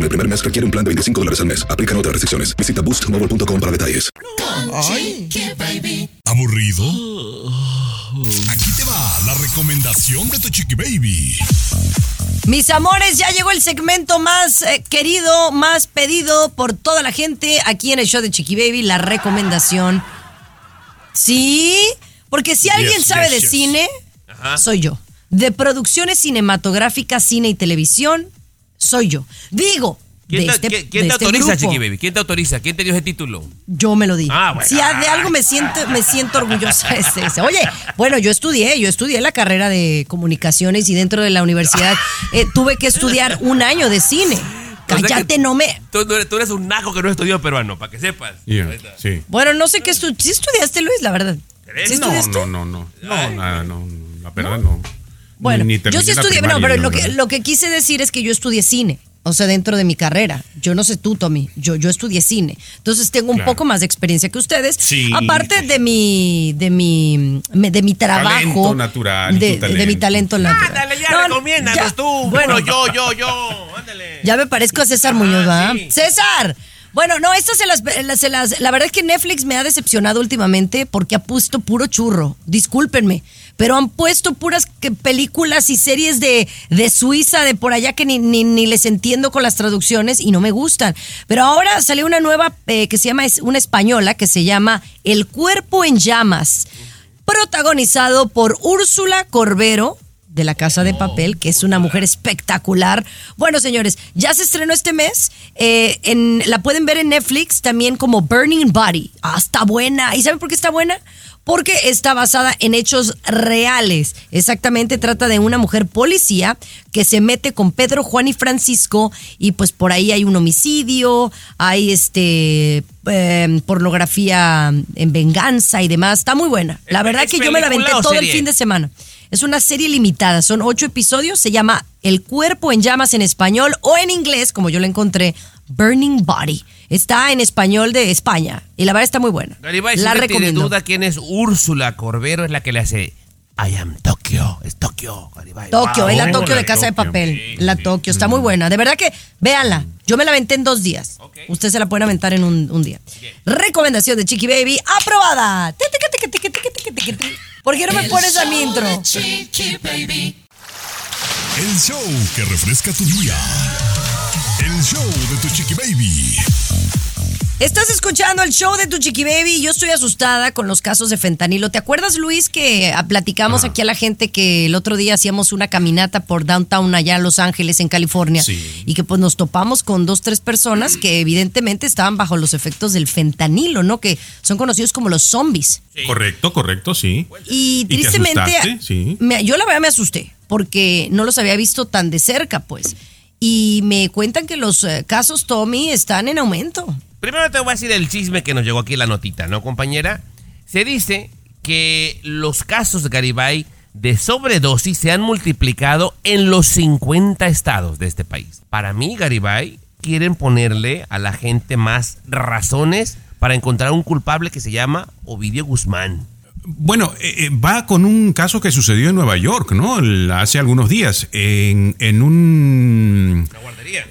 en el primer mes requiere un plan de 25 dólares al mes. Aplican otras restricciones. Visita boostmobile.com para detalles. ¿Aburrido? Aquí te va la recomendación de tu chiqui baby. Mis amores, ya llegó el segmento más eh, querido, más pedido por toda la gente aquí en el show de Chiqui Baby, la recomendación. Sí, porque si alguien Yes, sabe yes, de yes. cine, soy yo. De producciones cinematográficas, cine y televisión, soy yo. Digo, ¿Quién te, este, quién- quién de te este autoriza, grupo. chiqui baby? ¿Quién te autoriza? ¿Quién te dio ese título? Yo me lo di. Ah, bueno. Si de algo me siento, me siento orgullosa es ese. Oye, bueno, yo estudié, yo estudié la carrera de comunicaciones y dentro de la universidad [LAUGHS] eh, tuve que estudiar un año de cine. O sea Cállate, no me. Tú, tú eres, tú eres un naco que no estudió peruano, para que sepas. sí. Bueno, no sé qué estudiaste. ¿Sí estudiaste, Luis? La verdad. ¿Sí no, estudiaste? no, no, no, no, nada, no, la verdad no. Bueno, Ni yo sí estudié, no, pero lo que, lo que quise decir es que yo estudié cine. O sea, dentro de mi carrera. Yo no sé tú, Tommy. Yo, yo estudié cine. Entonces tengo un Claro. poco más de experiencia que ustedes. Sí, Aparte de mi, de mi, de mi trabajo. Talento natural y De, de mi talento natural. Ándale, ya No, recomiéndanos ya. tú. Bueno, yo, [LAUGHS] yo, yo. Ándale. ya me parezco a César Muñoz, ¿verdad? ¡César! Bueno, no, estas se las, las- se las- La verdad es que Netflix me ha decepcionado últimamente porque ha puesto puro churro. Discúlpenme. Pero han puesto puras películas y series de, de Suiza, de por allá que ni, ni, les entiendo con las traducciones y no me gustan. Pero ahora salió una nueva eh, que se llama, una española que se llama El cuerpo en llamas, protagonizado por Úrsula Corbero, de la Casa de Papel, que es una mujer espectacular. Bueno, señores, ya se estrenó este mes. eh, en, la pueden ver en Netflix también como Burning Body. Ah, está buena. ¿Y saben por qué está buena? Porque está basada en hechos reales. Exactamente, trata de una mujer policía que se mete con Pedro, Juan y Francisco y pues por ahí hay un homicidio, hay este eh, pornografía en venganza y demás. Está muy buena. La ¿Es- verdad es que yo me la aventé todo el fin de semana. Es una serie limitada, son ocho episodios, se llama El cuerpo en llamas en español o en inglés, como yo la encontré, Burning Body. Está en español de España y la verdad está muy buena. Garibay, si la no tiene duda quién es Úrsula Corbero, es la que le hace I am Tokyo. Es Tokio, Garibay. Tokio, Wow. es la Tokio de Casa de Papel. La Tokio, está muy buena. De verdad que, véanla. Yo me la aventé en dos días. Usted se la pueden aventar en un, un día. Recomendación de Chiqui Baby, aprobada. ¿Por qué no me El pones a mi intro? de Chiqui Baby. El show que refresca tu día. El show de tu chiqui baby. Estás escuchando el show de tu chiqui baby y yo estoy asustada con los casos de fentanilo. ¿Te acuerdas, Luis, que ah, platicamos aquí a la gente que el otro día hacíamos una caminata por downtown allá en Los Ángeles, en California? Sí. Y que pues nos topamos con dos, tres personas que evidentemente estaban bajo los efectos del fentanilo, ¿no? Que son conocidos como los zombies. Correcto, correcto, sí. Y te tristemente? Sí. me- yo la verdad me asusté porque no los había visto tan de cerca, pues. Y me cuentan que los eh, casos, Tommy, están en aumento. Primero te voy a decir el chisme que nos llegó aquí la notita, ¿no, compañera? Se dice que los casos de Garibay de sobredosis se han multiplicado en los 50 estados de este país. Para mí, Garibay, quieren ponerle a la gente más razones para encontrar un culpable que se llama Ovidio Guzmán. Bueno, eh, eh, va con un caso que sucedió en Nueva York, ¿no? Hace algunos días, en, en un...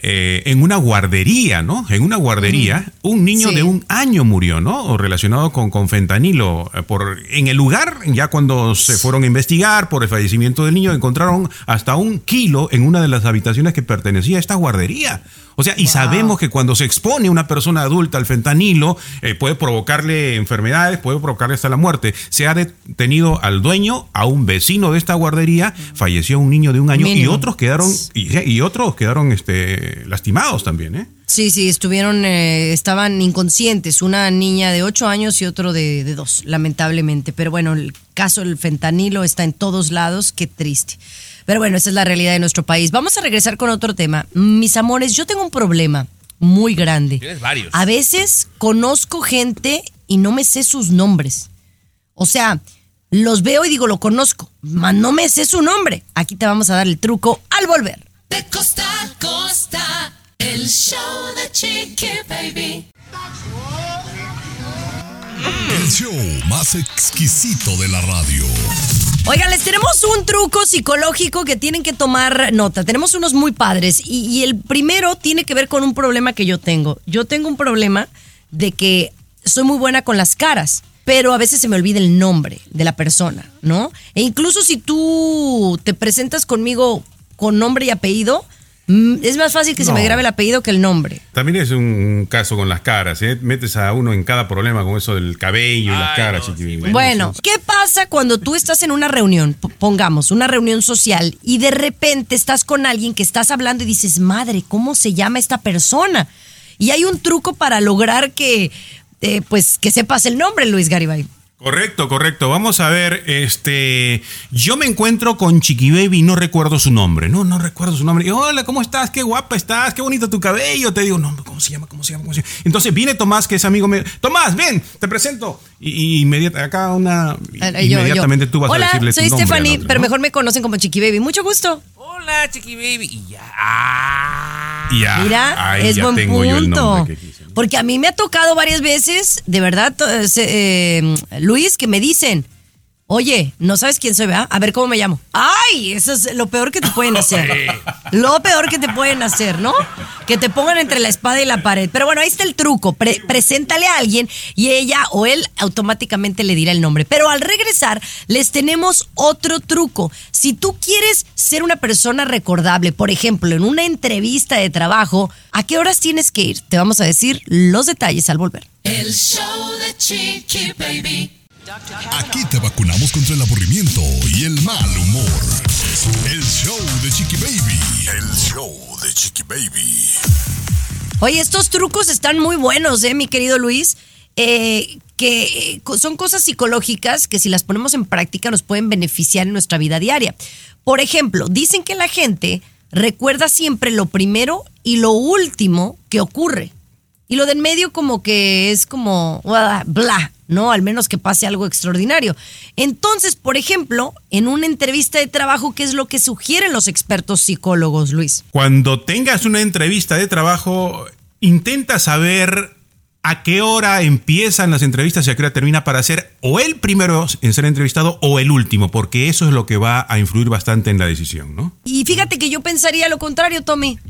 eh, en una guardería, ¿no? En una guardería, un niño Sí. de un año murió, ¿no? O relacionado con, con fentanilo. Eh, Por, en el lugar, ya cuando se fueron a investigar por el fallecimiento del niño, encontraron hasta un kilo en una de las habitaciones que pertenecía a esta guardería. O sea, y sabemos que cuando se expone una persona adulta al fentanilo, eh, puede provocarle enfermedades, puede provocarle hasta la muerte. Se ha detenido al dueño, a un vecino de esta guardería, falleció un niño de un año y otros quedaron, y, y otros quedaron este, lastimados también, ¿eh? Sí, sí, estuvieron, eh, estaban inconscientes, una niña de 8 años y otro de, de 2, lamentablemente. Pero bueno, el caso del fentanilo está en todos lados, qué triste. Pero bueno, esa es la realidad de nuestro país. Vamos a regresar con otro tema. Mis amores, yo tengo un problema muy grande. Tienes varios. A veces conozco gente y no me sé sus nombres. O sea, los veo y digo, lo conozco, mas no me sé su nombre. Aquí te vamos a dar el truco al volver. De costa a costa, el show de Chiqui Baby. El show más exquisito de la radio. Oigan, les tenemos un truco psicológico que tienen que tomar nota. Tenemos unos muy padres y, y el primero tiene que ver con un problema que yo tengo. Yo tengo un problema de que soy muy buena con las caras, pero a veces se me olvida el nombre de la persona, ¿no? E incluso si tú te presentas conmigo con nombre y apellido, es más fácil que se me grabe el apellido que el nombre. También es un caso con las caras, ¿eh? Metes a uno en cada problema con eso del cabello y las caras. Bueno, ¿qué pasa cuando tú estás en una reunión, pongamos, una reunión social, y de repente estás con alguien que estás hablando y dices, madre, ¿cómo se llama esta persona? Y hay un truco para lograr que, eh, pues, que sepas el nombre, Luis Garibay. Correcto, correcto. Vamos a ver, este, yo me encuentro con Chiqui Baby y no recuerdo su nombre. No, no recuerdo su nombre. Y, hola, ¿cómo estás? Qué guapa estás, qué bonito tu cabello. Te digo, no, ¿cómo se llama? ¿Cómo se llama? ¿Cómo se llama? Entonces viene Tomás, que es amigo mío. Tomás, ven, te presento. Y, y inmediata- acá una, yo- yo. inmediatamente tú vas Hola, a decirle soy tu nombre. Stephanie, otro, pero ¿no? mejor me conocen como Chiqui Baby. Mucho gusto. Hola, Chiqui Baby. Y ya. Ya, Mira, ahí es ya buen tengo yo el punto. nombre que. Porque a mí me ha tocado varias veces, de verdad, eh, Luis, que me dicen, oye, no sabes quién soy, ¿verdad? A ver cómo me llamo. ¡Ay! Eso es lo peor que te pueden hacer. Lo peor que te pueden hacer, ¿no? Que te pongan entre la espada y la pared. Pero bueno, ahí está el truco. Pre- preséntale a alguien y ella o él automáticamente le dirá el nombre. Pero al regresar, les tenemos otro truco. Si tú quieres ser una persona recordable, por ejemplo, en una entrevista de trabajo, ¿a qué horas tienes que ir? Te vamos a decir los detalles al volver. El show de Chiqui Baby. Aquí te vacunamos contra el aburrimiento y el mal humor. El show de Chiqui Baby. El show de Chiqui Baby. Oye, estos trucos están muy buenos, ¿eh, mi querido Luis? Eh, que eh, son cosas psicológicas que si las ponemos en práctica nos pueden beneficiar en nuestra vida diaria. Por ejemplo, dicen que la gente recuerda siempre lo primero y lo último que ocurre. Y lo del medio como que es como bla, bla, ¿no? Al menos que pase algo extraordinario. Entonces, por ejemplo, en una entrevista de trabajo, ¿qué es lo que sugieren los expertos psicólogos, Luis? Cuando tengas una entrevista de trabajo, intenta saber a qué hora empiezan las entrevistas y a qué hora termina para ser o el primero en ser entrevistado o el último, porque eso es lo que va a influir bastante en la decisión, ¿no? Y fíjate que yo pensaría lo contrario, Tommy.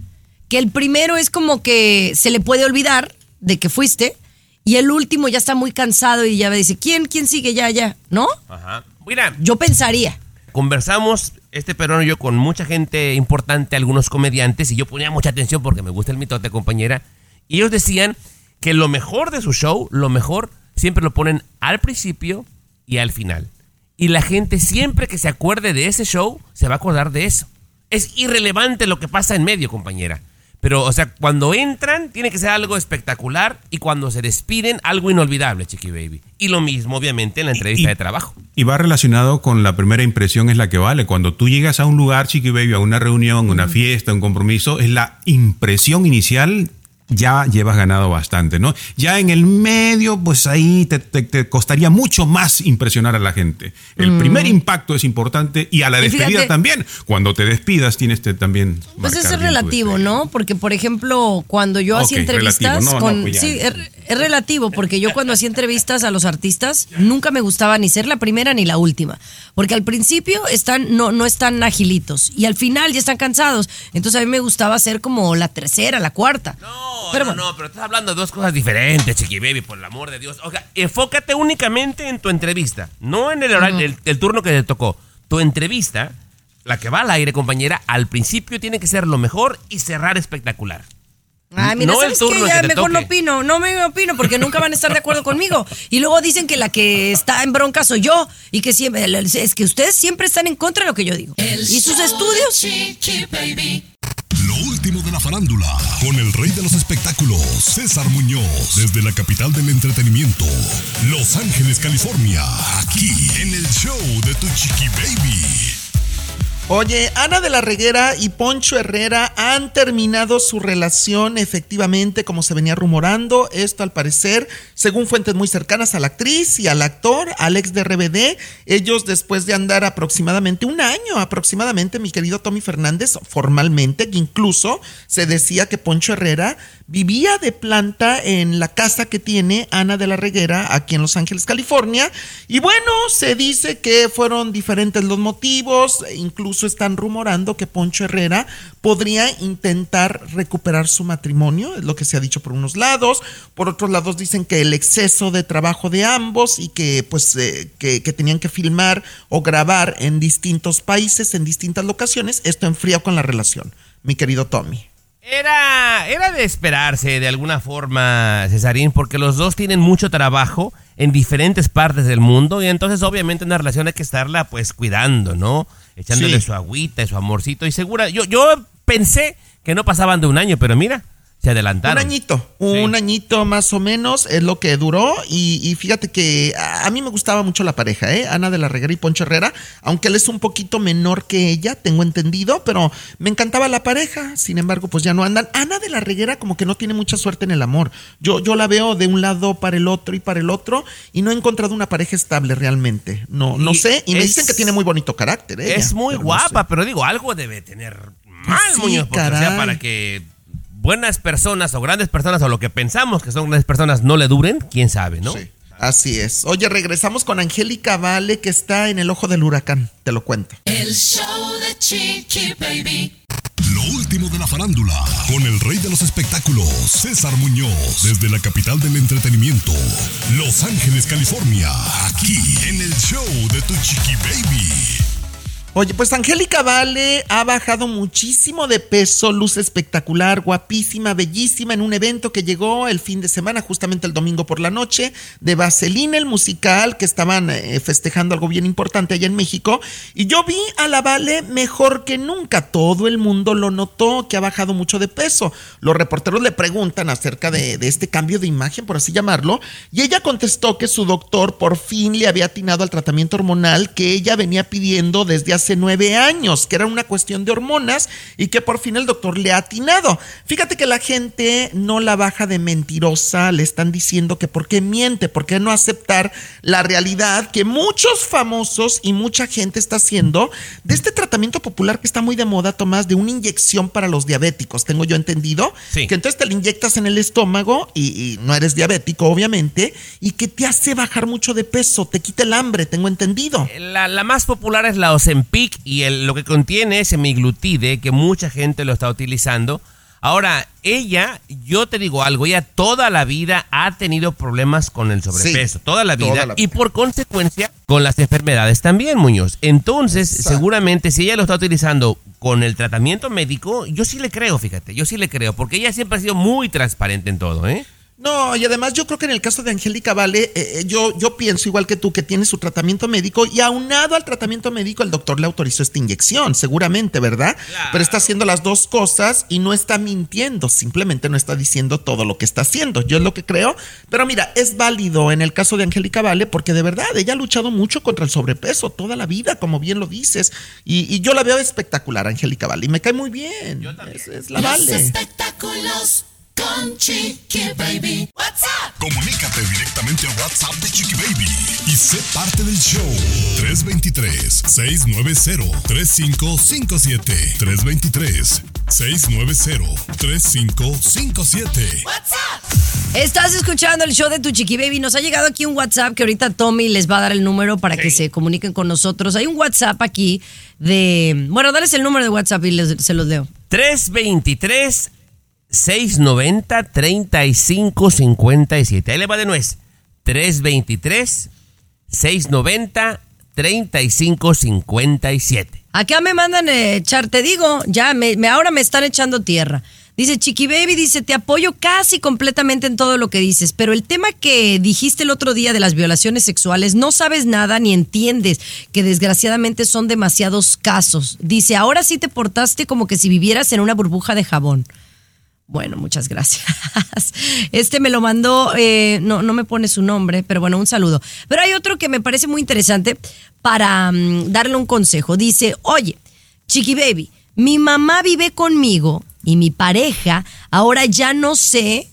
Que el primero es como que se le puede olvidar de que fuiste. Y el último ya está muy cansado y ya dice, ¿quién, quién sigue? Ya, ya, ¿no? Ajá. Mira, Yo pensaría. conversamos, este peruano y yo, con mucha gente importante, algunos comediantes, y yo ponía mucha atención porque me gusta el mitote, compañera. Y ellos decían que lo mejor de su show, lo mejor, siempre lo ponen al principio y al final. Y la gente siempre que se acuerde de ese show, se va a acordar de eso. Es irrelevante lo que pasa en medio, compañera. Pero, o sea, cuando entran, tiene que ser algo espectacular y cuando se despiden, algo inolvidable, Chiqui Baby. Y lo mismo, obviamente, en la entrevista de trabajo. Y va relacionado con la primera impresión es la que vale. Cuando tú llegas a un lugar, Chiqui Baby, a una reunión, una fiesta, un compromiso, es la impresión inicial ya llevas ganado bastante, ¿no? Ya en el medio, pues ahí te, te- te costaría mucho más impresionar a la gente. El Mm. primer impacto es importante y a la Y despedida fíjate- también. Cuando te despidas tienes que también... Pues marcar es tu relativo, ¿no? Porque, por ejemplo, cuando yo hacía entrevistas relativo. No, no, con... pues ya. sí, er- Es relativo, porque yo cuando hacía entrevistas a los artistas, nunca me gustaba ni ser la primera ni la última. Porque al principio están, no, no están agilitos. Y al final ya están cansados. Entonces a mí me gustaba ser como la tercera, la cuarta. No, Pero no, bueno. no, pero estás hablando de dos cosas diferentes, Chiqui Baby, por el amor de Dios. O sea, enfócate únicamente en tu entrevista, no en el, horario- el, el turno que te tocó. Tu entrevista, la que va al aire, compañera, al principio tiene que ser lo mejor y cerrar espectacular. Ah, mira, No el ¿sabes turno qué? que Ya mejor no opino, no me opino porque nunca van a estar de acuerdo conmigo. Y luego dicen que la que está en bronca soy yo y que siempre, es que ustedes siempre están en contra de lo que yo digo. El y sus estudios. Chiqui Baby. Lo último de la farándula, con el rey de los espectáculos, César Muñoz, desde la capital del entretenimiento, Los Ángeles, California, aquí en el show de Tu Chiqui Baby. Oye, Ana de la Reguera y Poncho Herrera han terminado su relación efectivamente como se venía rumorando. Esto al parecer, según fuentes muy cercanas a la actriz y al actor, Alex de RBD, ellos después de andar aproximadamente un año, aproximadamente, mi querido Tommy Fernández, formalmente, que incluso se decía que Poncho Herrera vivía de planta en la casa que tiene Ana de la Reguera aquí en Los Ángeles, California. Y bueno, se dice que fueron diferentes los motivos, e incluso están rumorando que Poncho Herrera podría intentar recuperar su matrimonio, es lo que se ha dicho por unos lados. Por otros lados dicen que el exceso de trabajo de ambos y que pues eh, que, que tenían que filmar o grabar en distintos países, en distintas locaciones, esto enfría con la relación, mi querido Tommy. Era, era de esperarse de alguna forma, Cesarín, porque los dos tienen mucho trabajo en diferentes partes del mundo y entonces obviamente una relación hay que estarla pues cuidando, ¿no? Echándole Sí. su agüita, su amorcito y segura. Yo, yo pensé que no pasaban de un año, pero mira, se adelantaron. Un añito, un añito más o menos es lo que duró y, y fíjate que a, a mí me gustaba mucho la pareja, ¿eh? Ana de la Reguera y Poncho Herrera, aunque él es un poquito menor que ella, tengo entendido, pero me encantaba la pareja, sin embargo pues ya no andan. Ana de la Reguera como que no tiene mucha suerte en el amor, yo, yo la veo de un lado para el otro y para el otro y no he encontrado una pareja estable realmente, no, no Y sé, y me es- dicen que tiene muy bonito carácter. ella, es muy pero no guapa, sé. pero digo, algo debe tener mal, Sí, Muñoz, porque o sea, para que buenas personas o grandes personas o lo que pensamos que son grandes personas no le duren, quién sabe, ¿no? Sí, así es. Oye, regresamos con Angélica Vale, que está en el ojo del huracán. Te lo cuento. El show de Chiqui Baby. Lo último de la farándula, con el rey de los espectáculos, César Muñoz, desde la capital del entretenimiento, Los Ángeles, California, aquí en el show de Tu Chiqui Baby. Oye, pues Angélica Vale ha bajado muchísimo de peso, luz espectacular, guapísima, bellísima, en un evento que llegó el fin de semana, justamente el domingo por la noche, de Vaselina, el musical, que estaban eh, festejando algo bien importante allá en México. Y yo vi a la Vale mejor que nunca. Todo el mundo lo notó, que ha bajado mucho de peso. Los reporteros le preguntan acerca de, de este cambio de imagen, por así llamarlo, y ella contestó que su doctor por fin le había atinado al tratamiento hormonal que ella venía pidiendo desde hace nueve años, que era una cuestión de hormonas y que por fin el doctor le ha atinado. Fíjate que la gente no la baja de mentirosa, le están diciendo que por qué miente, por qué no aceptar la realidad que muchos famosos y mucha gente está haciendo de este tratamiento popular que está muy de moda, Tomás, de una inyección para los diabéticos, tengo yo entendido, Sí. que entonces te la inyectas en el estómago y, y no eres diabético, obviamente, y que te hace bajar mucho de peso, te quita el hambre, tengo entendido. La, la más popular es la Ozempic y el- lo que contiene es semiglutide, que mucha gente lo está utilizando. Ahora, ella, yo te digo algo, ella toda la vida ha tenido problemas con el sobrepeso, Sí, toda la vida, toda la y por consecuencia con las enfermedades también, Muñoz. Entonces, Exacto. seguramente si ella lo está utilizando con el tratamiento médico, yo sí le creo, fíjate, yo sí le creo, porque ella siempre ha sido muy transparente en todo, ¿eh? No, y además yo creo que en el caso de Angélica Vale, eh, eh, yo, yo pienso igual que tú que tiene su tratamiento médico y aunado al tratamiento médico el doctor le autorizó esta inyección, seguramente, ¿verdad? Pero está haciendo las dos cosas y no está mintiendo, simplemente no está diciendo todo lo que está haciendo, yo es lo que creo. Pero mira, es válido en el caso de Angélica Vale porque de verdad ella ha luchado mucho contra el sobrepeso toda la vida, como bien lo dices, y, y yo la veo espectacular, Angélica Vale, y me cae muy bien. Es, es la Los Vale. espectáculos con Chiqui Baby. What's up? Comunícate directamente a WhatsApp de Chiqui Baby y sé parte del show. 323-690-3557. 690-3557. Estás escuchando el show de tu chiqui baby. Nos ha llegado aquí un WhatsApp que ahorita Tommy les va a dar el número para que se comuniquen con nosotros. Hay un WhatsApp aquí de. Bueno, dales el número de WhatsApp y les- se los leo. 323 690 3557. Ahí le va de nuez. 323 690 3557. Acá me mandan eh, echar, te digo, ya me, me- ahora me están echando tierra. Dice Chiqui Baby, dice, te apoyo casi completamente en todo lo que dices, pero el tema que dijiste el otro día de las violaciones sexuales, no sabes nada ni entiendes que desgraciadamente son demasiados casos. Dice, ahora sí te portaste como que si vivieras en una burbuja de jabón. Bueno, muchas gracias. [LAUGHS] Este me lo mandó, eh, no, no me pone su nombre, pero bueno, un saludo. Pero hay otro que me parece muy interesante para mm, darle un consejo. Dice, oye, Chiqui Baby, mi mamá vive conmigo y mi pareja ahora ya no sé,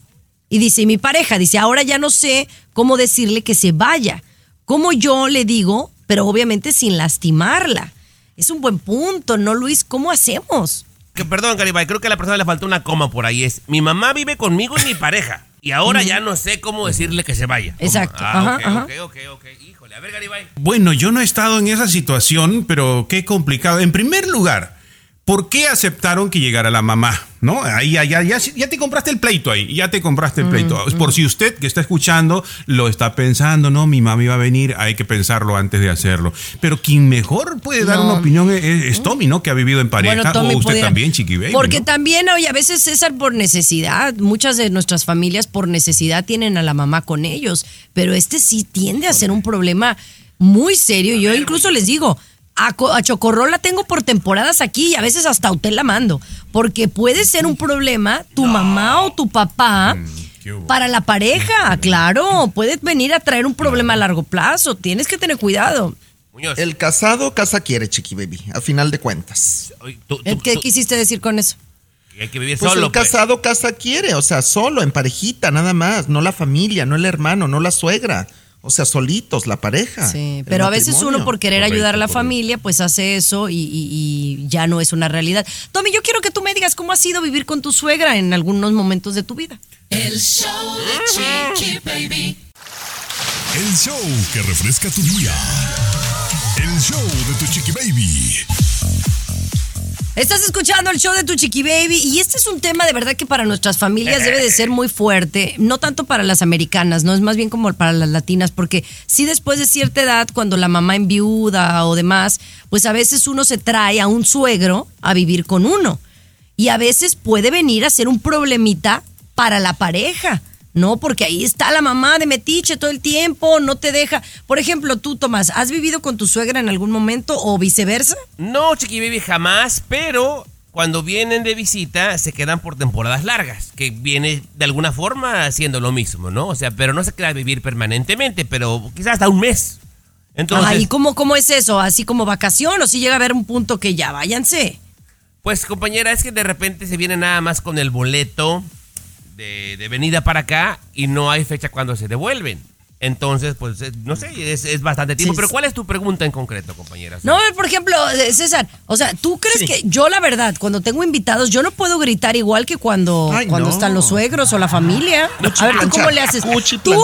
y dice, y mi pareja dice, ahora ya no sé cómo decirle que se vaya. ¿Cómo yo le digo, pero obviamente sin lastimarla? Es un buen punto, ¿no, Luis? ¿Cómo hacemos? Que, perdón, Garibay, creo que a la persona le faltó una coma por ahí. Es, mi mamá vive conmigo y mi pareja. Y ahora ya no sé cómo decirle que se vaya. Exacto. Ah, Ajá, ok, ajá. ok, ok, ok. Híjole, a ver, Garibay. Bueno, yo no he estado en esa situación, pero qué complicado. En primer lugar, ¿por qué aceptaron que llegara la mamá? ¿No? Ahí, ya, ya, ya, ya te compraste el pleito ahí, ya te compraste el pleito. Por si usted que está escuchando lo está pensando, no, mi mami va a venir, hay que pensarlo antes de hacerlo. Pero quien mejor puede dar No. una opinión es, es Tommy, ¿no? Que ha vivido en pareja, o usted pudiera. también, Chiqui Baby, Porque ¿no? también, oye, a veces César por necesidad, muchas de nuestras familias por necesidad tienen a la mamá con ellos, pero este sí tiende a ser un problema muy serio. Yo incluso les digo, a, a Chocorrol la tengo por temporadas aquí y a veces hasta a usted la mando, porque puede ser un problema tu mamá o tu papá. Mm, Para la pareja, [LAUGHS] claro, puede venir a traer un problema a largo plazo. Tienes que tener cuidado. El casado casa quiere, Chiqui Baby, a final de cuentas. ¿Qué quisiste decir con eso? Hay que vivir Pues solo. el pues. casado casa quiere, o sea, solo, en parejita, nada más, no la familia, no el hermano, no la suegra, o sea, solitos, la pareja. Sí, pero a veces uno por querer ayudar a la familia, pues hace eso y, y- y ya no es una realidad. Tommy, yo quiero que tú me digas cómo ha sido vivir con tu suegra en algunos momentos de tu vida. El show de Chiqui Baby. El show que refresca tu día. El show de tu chiqui baby. Estás escuchando el show de tu chiqui baby y este es un tema de verdad que para nuestras familias debe de ser muy fuerte, no tanto para las americanas, no es más bien como para las latinas, porque sí después de cierta edad, cuando la mamá enviuda o demás, pues a veces uno se trae a un suegro a vivir con uno y a veces puede venir a ser un problemita para la pareja. No, porque ahí está la mamá de metiche todo el tiempo, no te deja. Por ejemplo, tú, Tomás, ¿has vivido con tu suegra en algún momento o viceversa? No, Chiqui Baby, jamás, pero cuando vienen de visita se quedan por temporadas largas, que viene de alguna forma haciendo lo mismo, ¿no? O sea, pero no se queda a vivir permanentemente, pero quizás hasta un mes. Entonces, Ajá, ¿y cómo, cómo es eso? ¿Así como vacación o si llega a haber un punto que ya váyanse? pues compañera, es que de repente se viene nada más con el boleto de, de venida para acá y no hay fecha cuando se devuelven. Entonces, pues, eh, no sé, es, es bastante tiempo. Sí, Pero. ¿cuál es tu pregunta en concreto, compañera? No, por ejemplo, eh, César, o sea, ¿tú crees que yo la verdad, cuando tengo invitados, yo no puedo gritar igual que cuando, Ay, cuando no. están los suegros o la familia? [LAUGHS] a ver, ¿tú cómo le haces? Cuchi ¿Tú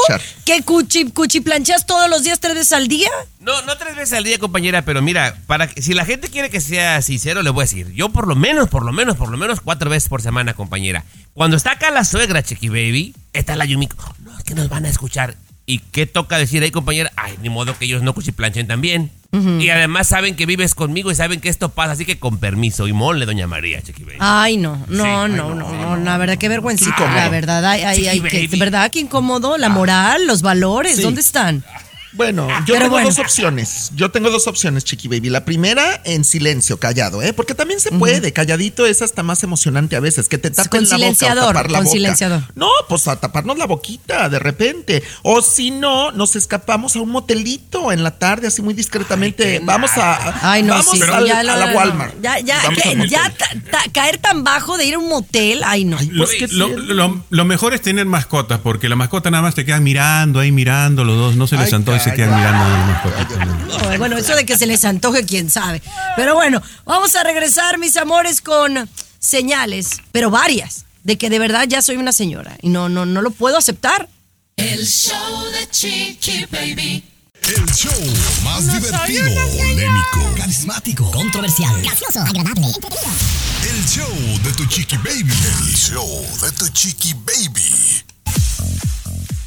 qué cuchi, cuchi planchas todos los días, tres veces al día? No, no tres veces al día, compañera, pero mira, para que- si la gente quiere que sea sincero, le voy a decir, yo por lo menos, por lo menos, por lo menos cuatro veces por semana, compañera. Cuando está acá la suegra, Chiqui Baby, está la Yumiko. No, es que nos van a escuchar. ¿Y qué toca decir ahí, compañera? Ay, ni modo que ellos no cuchiplanchen también. Y además saben que vives conmigo y saben que esto pasa, así que con permiso. Y mole, doña María, Chiqui Baby. Ay, no, no, no, no, no, la verdad, qué vergüencita, incómodo. la verdad, ay, ay, ay, que-. ¿verdad? Qué incómodo, la moral, los valores, Sí. ¿dónde están? Bueno, yo Pero tengo bueno. dos opciones. Yo tengo dos opciones, Chiqui Baby. La primera, en silencio, callado, ¿eh? Porque también se puede. Calladito es hasta más emocionante a veces. Que te tapen Con la boca o silenciador, tapar la con boca. silenciador. No, pues a taparnos la boquita de repente. O si no, nos escapamos a un motelito en la tarde, así muy discretamente. vamos a, Ay, no, vamos sí. al- ya a lo- la no, Walmart. Ya, ya, que- ya ta- ta- caer tan bajo de ir a un motel, ay, no. Pues que lo, lo- lo mejor es tener mascotas, porque la mascota nada más te quedan mirando ahí, mirando los dos, no se les antoja se quedan mirando a. No, bueno, eso de que se les antoje, quién sabe. Pero bueno, vamos a regresar, mis amores, con señales, pero varias, de que de verdad ya soy una señora y no, no, no lo puedo aceptar. El show de Chiqui Baby. El show más divertido, polémico, carismático, Controversial. Gracioso. Agradable. el show de tu chiqui baby. El show de tu chiqui baby.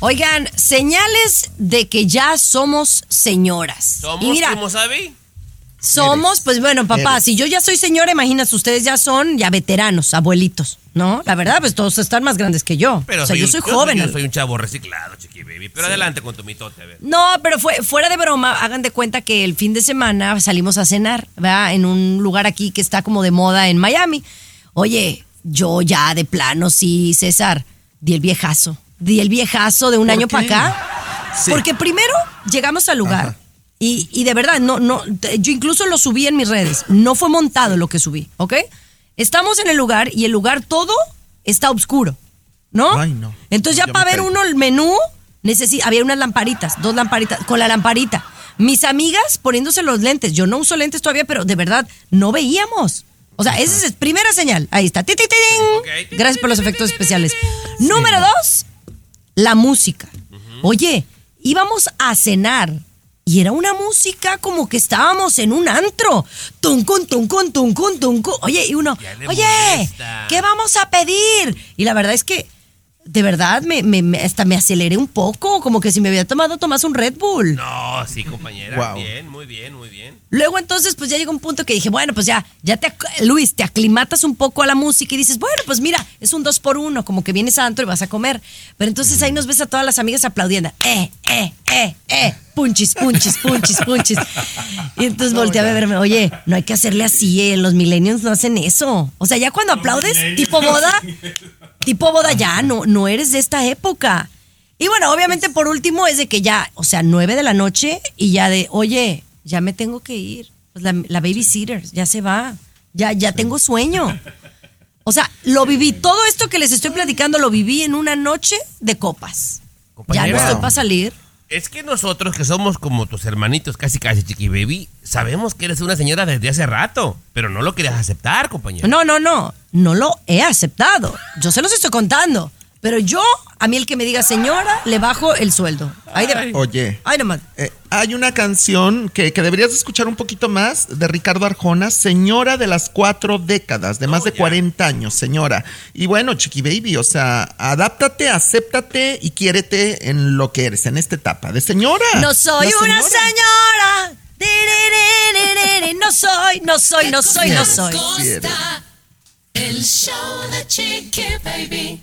Oigan, señales de que ya somos señoras. ¿Somos, y mira, como sabe? somos, pues bueno, papá, Eres. si yo ya soy señora, imagínate, ustedes ya son ya veteranos, abuelitos, ¿no? La verdad, pues todos están más grandes que yo. Pero o sea, yo un- soy joven. Yo soy un chavo reciclado, chiqui baby. Pero adelante con tu mitote, a ver. No, pero fue, fuera de broma, hagan de cuenta que el fin de semana salimos a cenar, ¿verdad? En un lugar aquí que está como de moda en Miami. Oye, yo ya de plano, sí, César, di el viejazo. Di el viejazo de un ¿Por año para acá. Sí. Porque primero llegamos al lugar. Ajá. Y, y de verdad, no, no, yo incluso lo subí en mis redes. No fue montado lo que subí, ¿ok? Estamos en el lugar y el lugar todo está oscuro, ¿no? Ay, no. Entonces ya Ya para ver uno el menú, necesi- había unas lamparitas, dos lamparitas, con la lamparita. Mis amigas poniéndose los lentes. Yo no uso lentes todavía, pero de verdad no veíamos. O sea, esa es primera señal. Ahí está. Gracias por los efectos especiales. Número dos, la música. Oye, íbamos a cenar y era una música como que estábamos en un antro. Tuncun, tuncun, tuncun, tuncun. Oye, y uno, oye, molesta. ¿qué vamos a pedir? Y la verdad es que, de verdad, me, me- me- hasta me aceleré un poco, como que si me había tomado Tomás un Red Bull. No, sí, compañera. Wow. Bien, muy bien, muy bien. Luego entonces pues ya llegó un punto que dije, bueno, pues ya, ya te, Luis, te aclimatas un poco a la música y dices, bueno, pues mira, es un dos por uno, como que vienes a antro y vas a comer. Pero entonces ahí nos ves a todas las amigas aplaudiendo, eh, eh, eh, eh, punchis, punchis, punchis, punchis. Y entonces volteé a verme, oye, no hay que hacerle así, eh, los millennials no hacen eso. O sea, ya cuando aplaudes, tipo boda, tipo boda ya, no, no eres de esta época. Y bueno, obviamente por último es de que ya, o sea, nueve de la noche y ya de, oye, ya me tengo que ir. Pues la, la babysitter ya se va. Ya, ya tengo sueño. O sea, lo viví, todo esto que les estoy platicando lo viví en una noche de copas. Ya no estoy para salir. Es que nosotros que somos como tus hermanitos, casi casi chiqui baby, sabemos que eres una señora desde hace rato, pero no lo querías aceptar, compañera. No, no, no, no lo he aceptado. Yo se los estoy contando. Pero yo, a mí el que me diga señora, le bajo el sueldo. Ahí de- Oye. Ay, nomás. Eh, hay una canción que, que deberías de escuchar un poquito más de Ricardo Arjona, Señora de las cuatro décadas, de más de 40 años, señora. Y bueno, Chiqui Baby, o sea, adáptate, acéptate y quiérete en lo que eres, en esta etapa de señora. No soy una señora. No soy, no soy, no soy, no soy. El show de Chiqui Baby.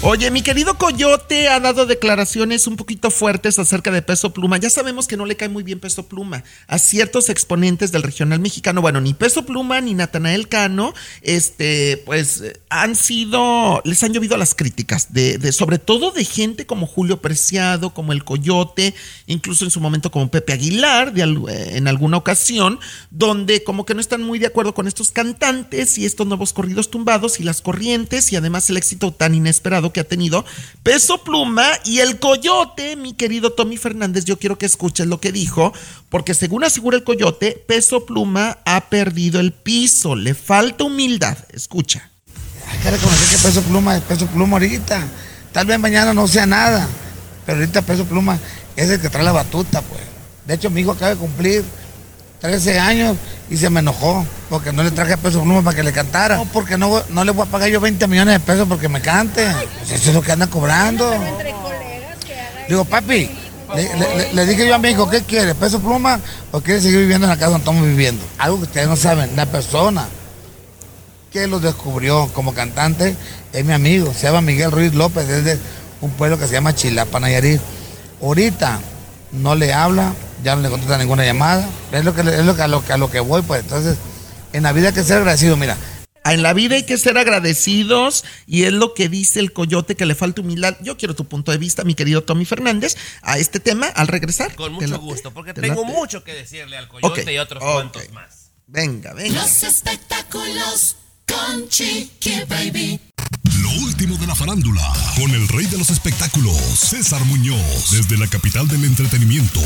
Oye, mi querido Coyote ha dado declaraciones un poquito fuertes acerca de Peso Pluma. Ya sabemos que no le cae muy bien Peso Pluma a ciertos exponentes del regional mexicano. Bueno, ni Peso Pluma ni Natanael Cano, este, pues han sido, les han llovido las críticas, de, de- sobre todo de gente como Julio Preciado, como el Coyote, incluso en su momento como Pepe Aguilar, en alguna ocasión, donde como que no están muy de acuerdo con estos cantantes y estos nuevos corridos tumbados y las corrientes y además el éxito tan inesperado que ha tenido Peso Pluma y el Coyote, mi querido Tommy Fernández, yo quiero que escuches lo que dijo, porque según asegura el Coyote, Peso Pluma ha perdido el piso, le falta humildad. Escucha. Hay que reconocer que Peso Pluma es Peso Pluma ahorita. Tal vez mañana no sea nada, pero ahorita Peso Pluma es el que trae la batuta, pues. De hecho, mi hijo acaba de cumplir 13 años y se me enojó porque no le traje Peso Pluma para que le cantara. No, porque no, no le voy a pagar yo 20 millones de pesos porque me cante. Pues eso es lo que anda cobrando. Digo, papi, le, le- le- le dije yo a mi hijo, ¿qué quiere? ¿Peso Pluma o quiere seguir viviendo en la casa donde estamos viviendo? Algo que ustedes no saben, la persona que lo descubrió como cantante es mi amigo, se llama Miguel Ruiz López, es de un pueblo que se llama Chilapa, Nayarit. Ahorita no le habla, ya no le contesta ninguna llamada, es lo que, es lo que, a, lo que a lo que voy, pues entonces, en la vida hay que ser agradecido, mira. En la vida hay que ser agradecidos y es lo que dice el coyote que le falta humildad. Yo quiero tu punto de vista, mi querido Tommy Fernández, a este tema al regresar. Con ¿Te mucho late? gusto, porque ¿Te tengo late? mucho que decirle al coyote y otros cuantos más. Venga, venga. Los espectáculos con Chiqui Baby. Lo último de la farándula, con el rey de los espectáculos, César Muñoz, desde la capital del entretenimiento,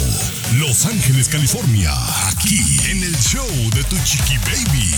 Los Ángeles, California, aquí en el show de Tu Chiqui Baby.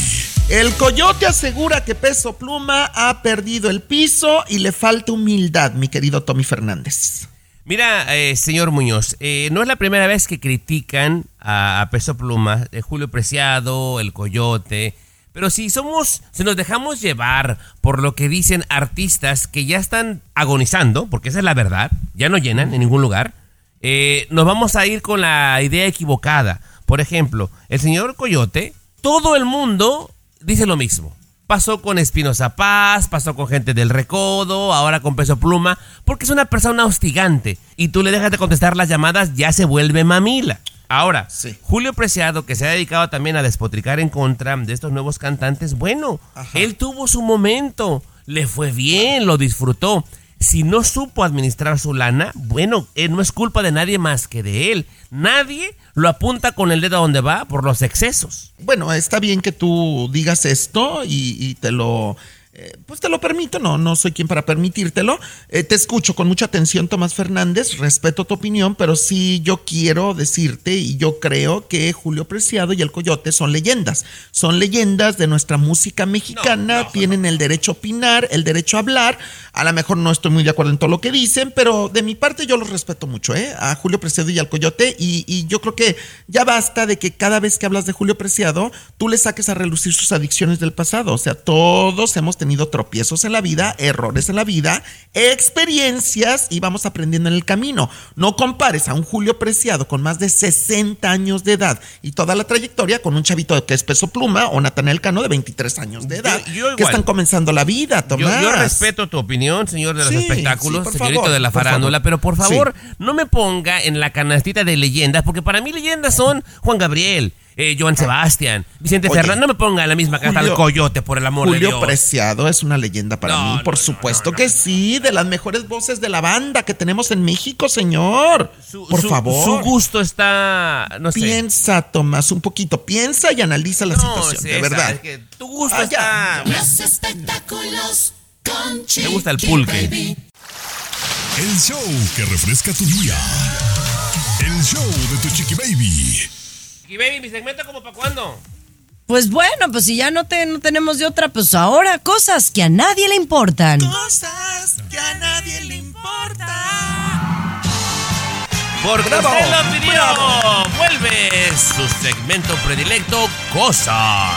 El coyote asegura que Peso Pluma ha perdido el piso y le falta humildad, mi querido Tommy Fernández. Mira, eh, señor Muñoz, eh, no es la primera vez que critican a, a Peso Pluma, eh, Julio Preciado, el Coyote, pero si somos, si nos dejamos llevar por lo que dicen artistas que ya están agonizando, porque esa es la verdad, ya no llenan en ningún lugar, eh, nos vamos a ir con la idea equivocada. Por ejemplo, el señor Coyote, todo el mundo dice lo mismo. Pasó con Espinoza Paz, pasó con gente del Recodo, ahora con Peso Pluma, porque es una persona hostigante y tú le dejas de contestar las llamadas, ya se vuelve mamila. Ahora, Julio Preciado, que se ha dedicado también a despotricar en contra de estos nuevos cantantes, bueno, él tuvo su momento, le fue bien, lo disfrutó. Si no supo administrar su lana, bueno, eh, no es culpa de nadie más que de él. Nadie lo apunta con el dedo a donde va por los excesos. Bueno, está bien que tú digas esto y, y te lo... eh, pues te lo permito, no, no soy quien para permitírtelo. Eh, te escucho con mucha atención, Tomás Fernández, respeto tu opinión, pero sí yo quiero decirte y yo creo que Julio Preciado y el Coyote son leyendas. Son leyendas de nuestra música mexicana, tienen el derecho a opinar, el derecho a hablar. A lo mejor no estoy muy de acuerdo en todo lo que dicen, pero de mi parte yo los respeto mucho, ¿eh? A Julio Preciado y al Coyote. Y, y yo creo que ya basta de que cada vez que hablas de Julio Preciado, tú le saques a relucir sus adicciones del pasado. O sea, todos hemos tenido tropiezos en la vida, errores en la vida, experiencias y vamos aprendiendo en el camino. No compares a un Julio Preciado con más de 60 años de edad y toda la trayectoria con un chavito que es peso pluma o Natanael Cano de 23 años de edad Yo- yo que están comenzando la vida, Yo, Tomás. yo respeto tu opinión, señor de los Sí, espectáculos, sí, señorito favor, de la farándula, pero por favor, no me ponga en la canastita de leyendas, porque para mí leyendas son Juan Gabriel, eh, Joan Sebastián, Vicente Oye, Fernández. No me ponga en la misma Julio- coyote, por el amor de Julio Dios. Preciado es una leyenda para No, mí, por supuesto que sí, de las mejores voces de la banda que tenemos en México, señor. por su- favor. Su gusto está, no sé. Piensa, Tomás, un poquito, piensa y analiza la No, situación, de verdad. es que tu gusto Ah, está... Los espectáculos con Chiqui Me gusta el pulque. Baby. El show que refresca tu día. El show de Tu Chiqui Baby. Y baby, mi segmento como para cuándo? Pues bueno, pues si ya no, te, no tenemos de otra, pues ahora cosas que a nadie le importan. Cosas que a nadie le importa. Porque Bravo, usted lo pidió. Vuelve su segmento predilecto, cosas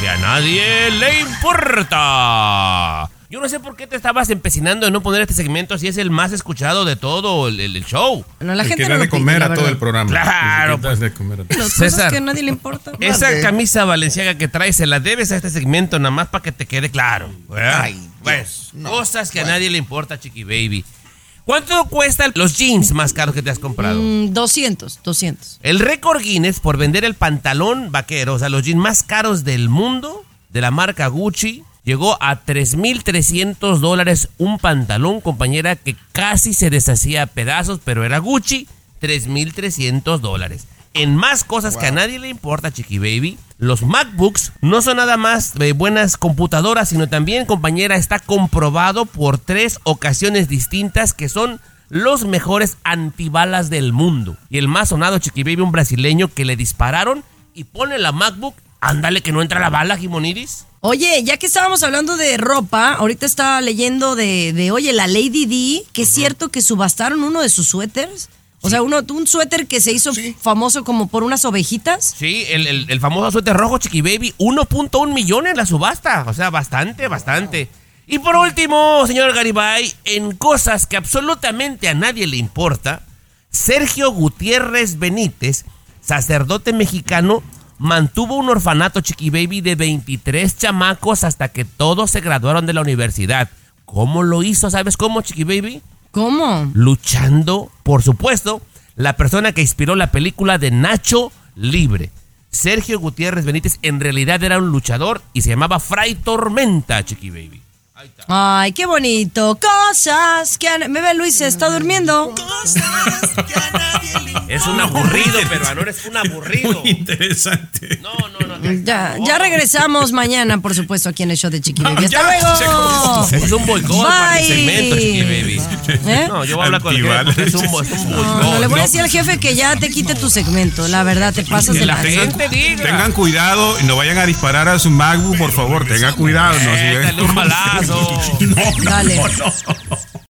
que a nadie le importa. Yo no sé por qué te estabas empecinando en no poner este segmento si es el más escuchado de todo el, el- el show. No, la El gente que no da lo de comer a todo el programa. Claro, da de comer a todo. César. que a nadie le importan. Esa camisa valenciaga que traes se la debes a este segmento nada más para que te quede claro. ¿verdad? Ay, Dios, Bueno, no. cosas que Bueno. a nadie le importa, Chiqui Baby. ¿Cuánto cuestan los jeans más caros que te has comprado? Mm, 200, 200. El récord Guinness por vender el pantalón vaquero, o sea, los jeans más caros del mundo, de la marca Gucci, llegó a 3.300 dólares un pantalón, compañera, que casi se deshacía a pedazos, pero era Gucci, 3.300 dólares. En más cosas que a nadie le importa, Chiqui Baby, los MacBooks no son nada más de buenas computadoras, sino también, compañera, está comprobado por tres ocasiones distintas que son los mejores antibalas del mundo. Y el más sonado Chiqui Baby, un brasileño que le dispararon y pone la MacBook, ándale que no entra la bala, Jimoniris. Oye, ya que estábamos hablando de ropa, ahorita estaba leyendo de, de oye, la Lady D, que es cierto que subastaron uno de sus suéteres. O sea, uno, un suéter que se hizo famoso como por unas ovejitas. Sí, el, el- el famoso suéter rojo Chiqui Baby, 1.1 millón en la subasta. O sea, bastante, bastante. Y por último, señor Garibay, en cosas que absolutamente a nadie le importa, Sergio Gutiérrez Benítez, sacerdote mexicano, mantuvo un orfanato Chiqui Baby de 23 chamacos hasta que todos se graduaron de la universidad. ¿Cómo lo hizo? ¿Sabes cómo, Chiqui Baby? ¿Cómo? luchando, por supuesto, la persona que inspiró la película de Nacho Libre. Sergio Gutiérrez Benítez en realidad era un luchador y se llamaba Fray Tormenta, Chiqui Baby. Ay, qué bonito. Cosas que... han- ¿Me ve Luis? ¿Se está durmiendo? [LAUGHS] Es un aburrido, peruano, eres un aburrido. Interesante. Ya, ya regresamos mañana, por supuesto, aquí en el show de Chiqui Baby. ¡Hasta Ya, se luego! Es un boicot para Bye. segmento, Chiqui Baby. ¿Eh? No, yo voy a hablar con el jefe es un, es un. No, le voy a decir al jefe que ya te quite tu segmento. La verdad, te pasas de la Tengan, tengan cuidado y no vayan a disparar a su MacBook, por favor. Tengan cuidado. No, [LAUGHS] Dale un balazo. Dale.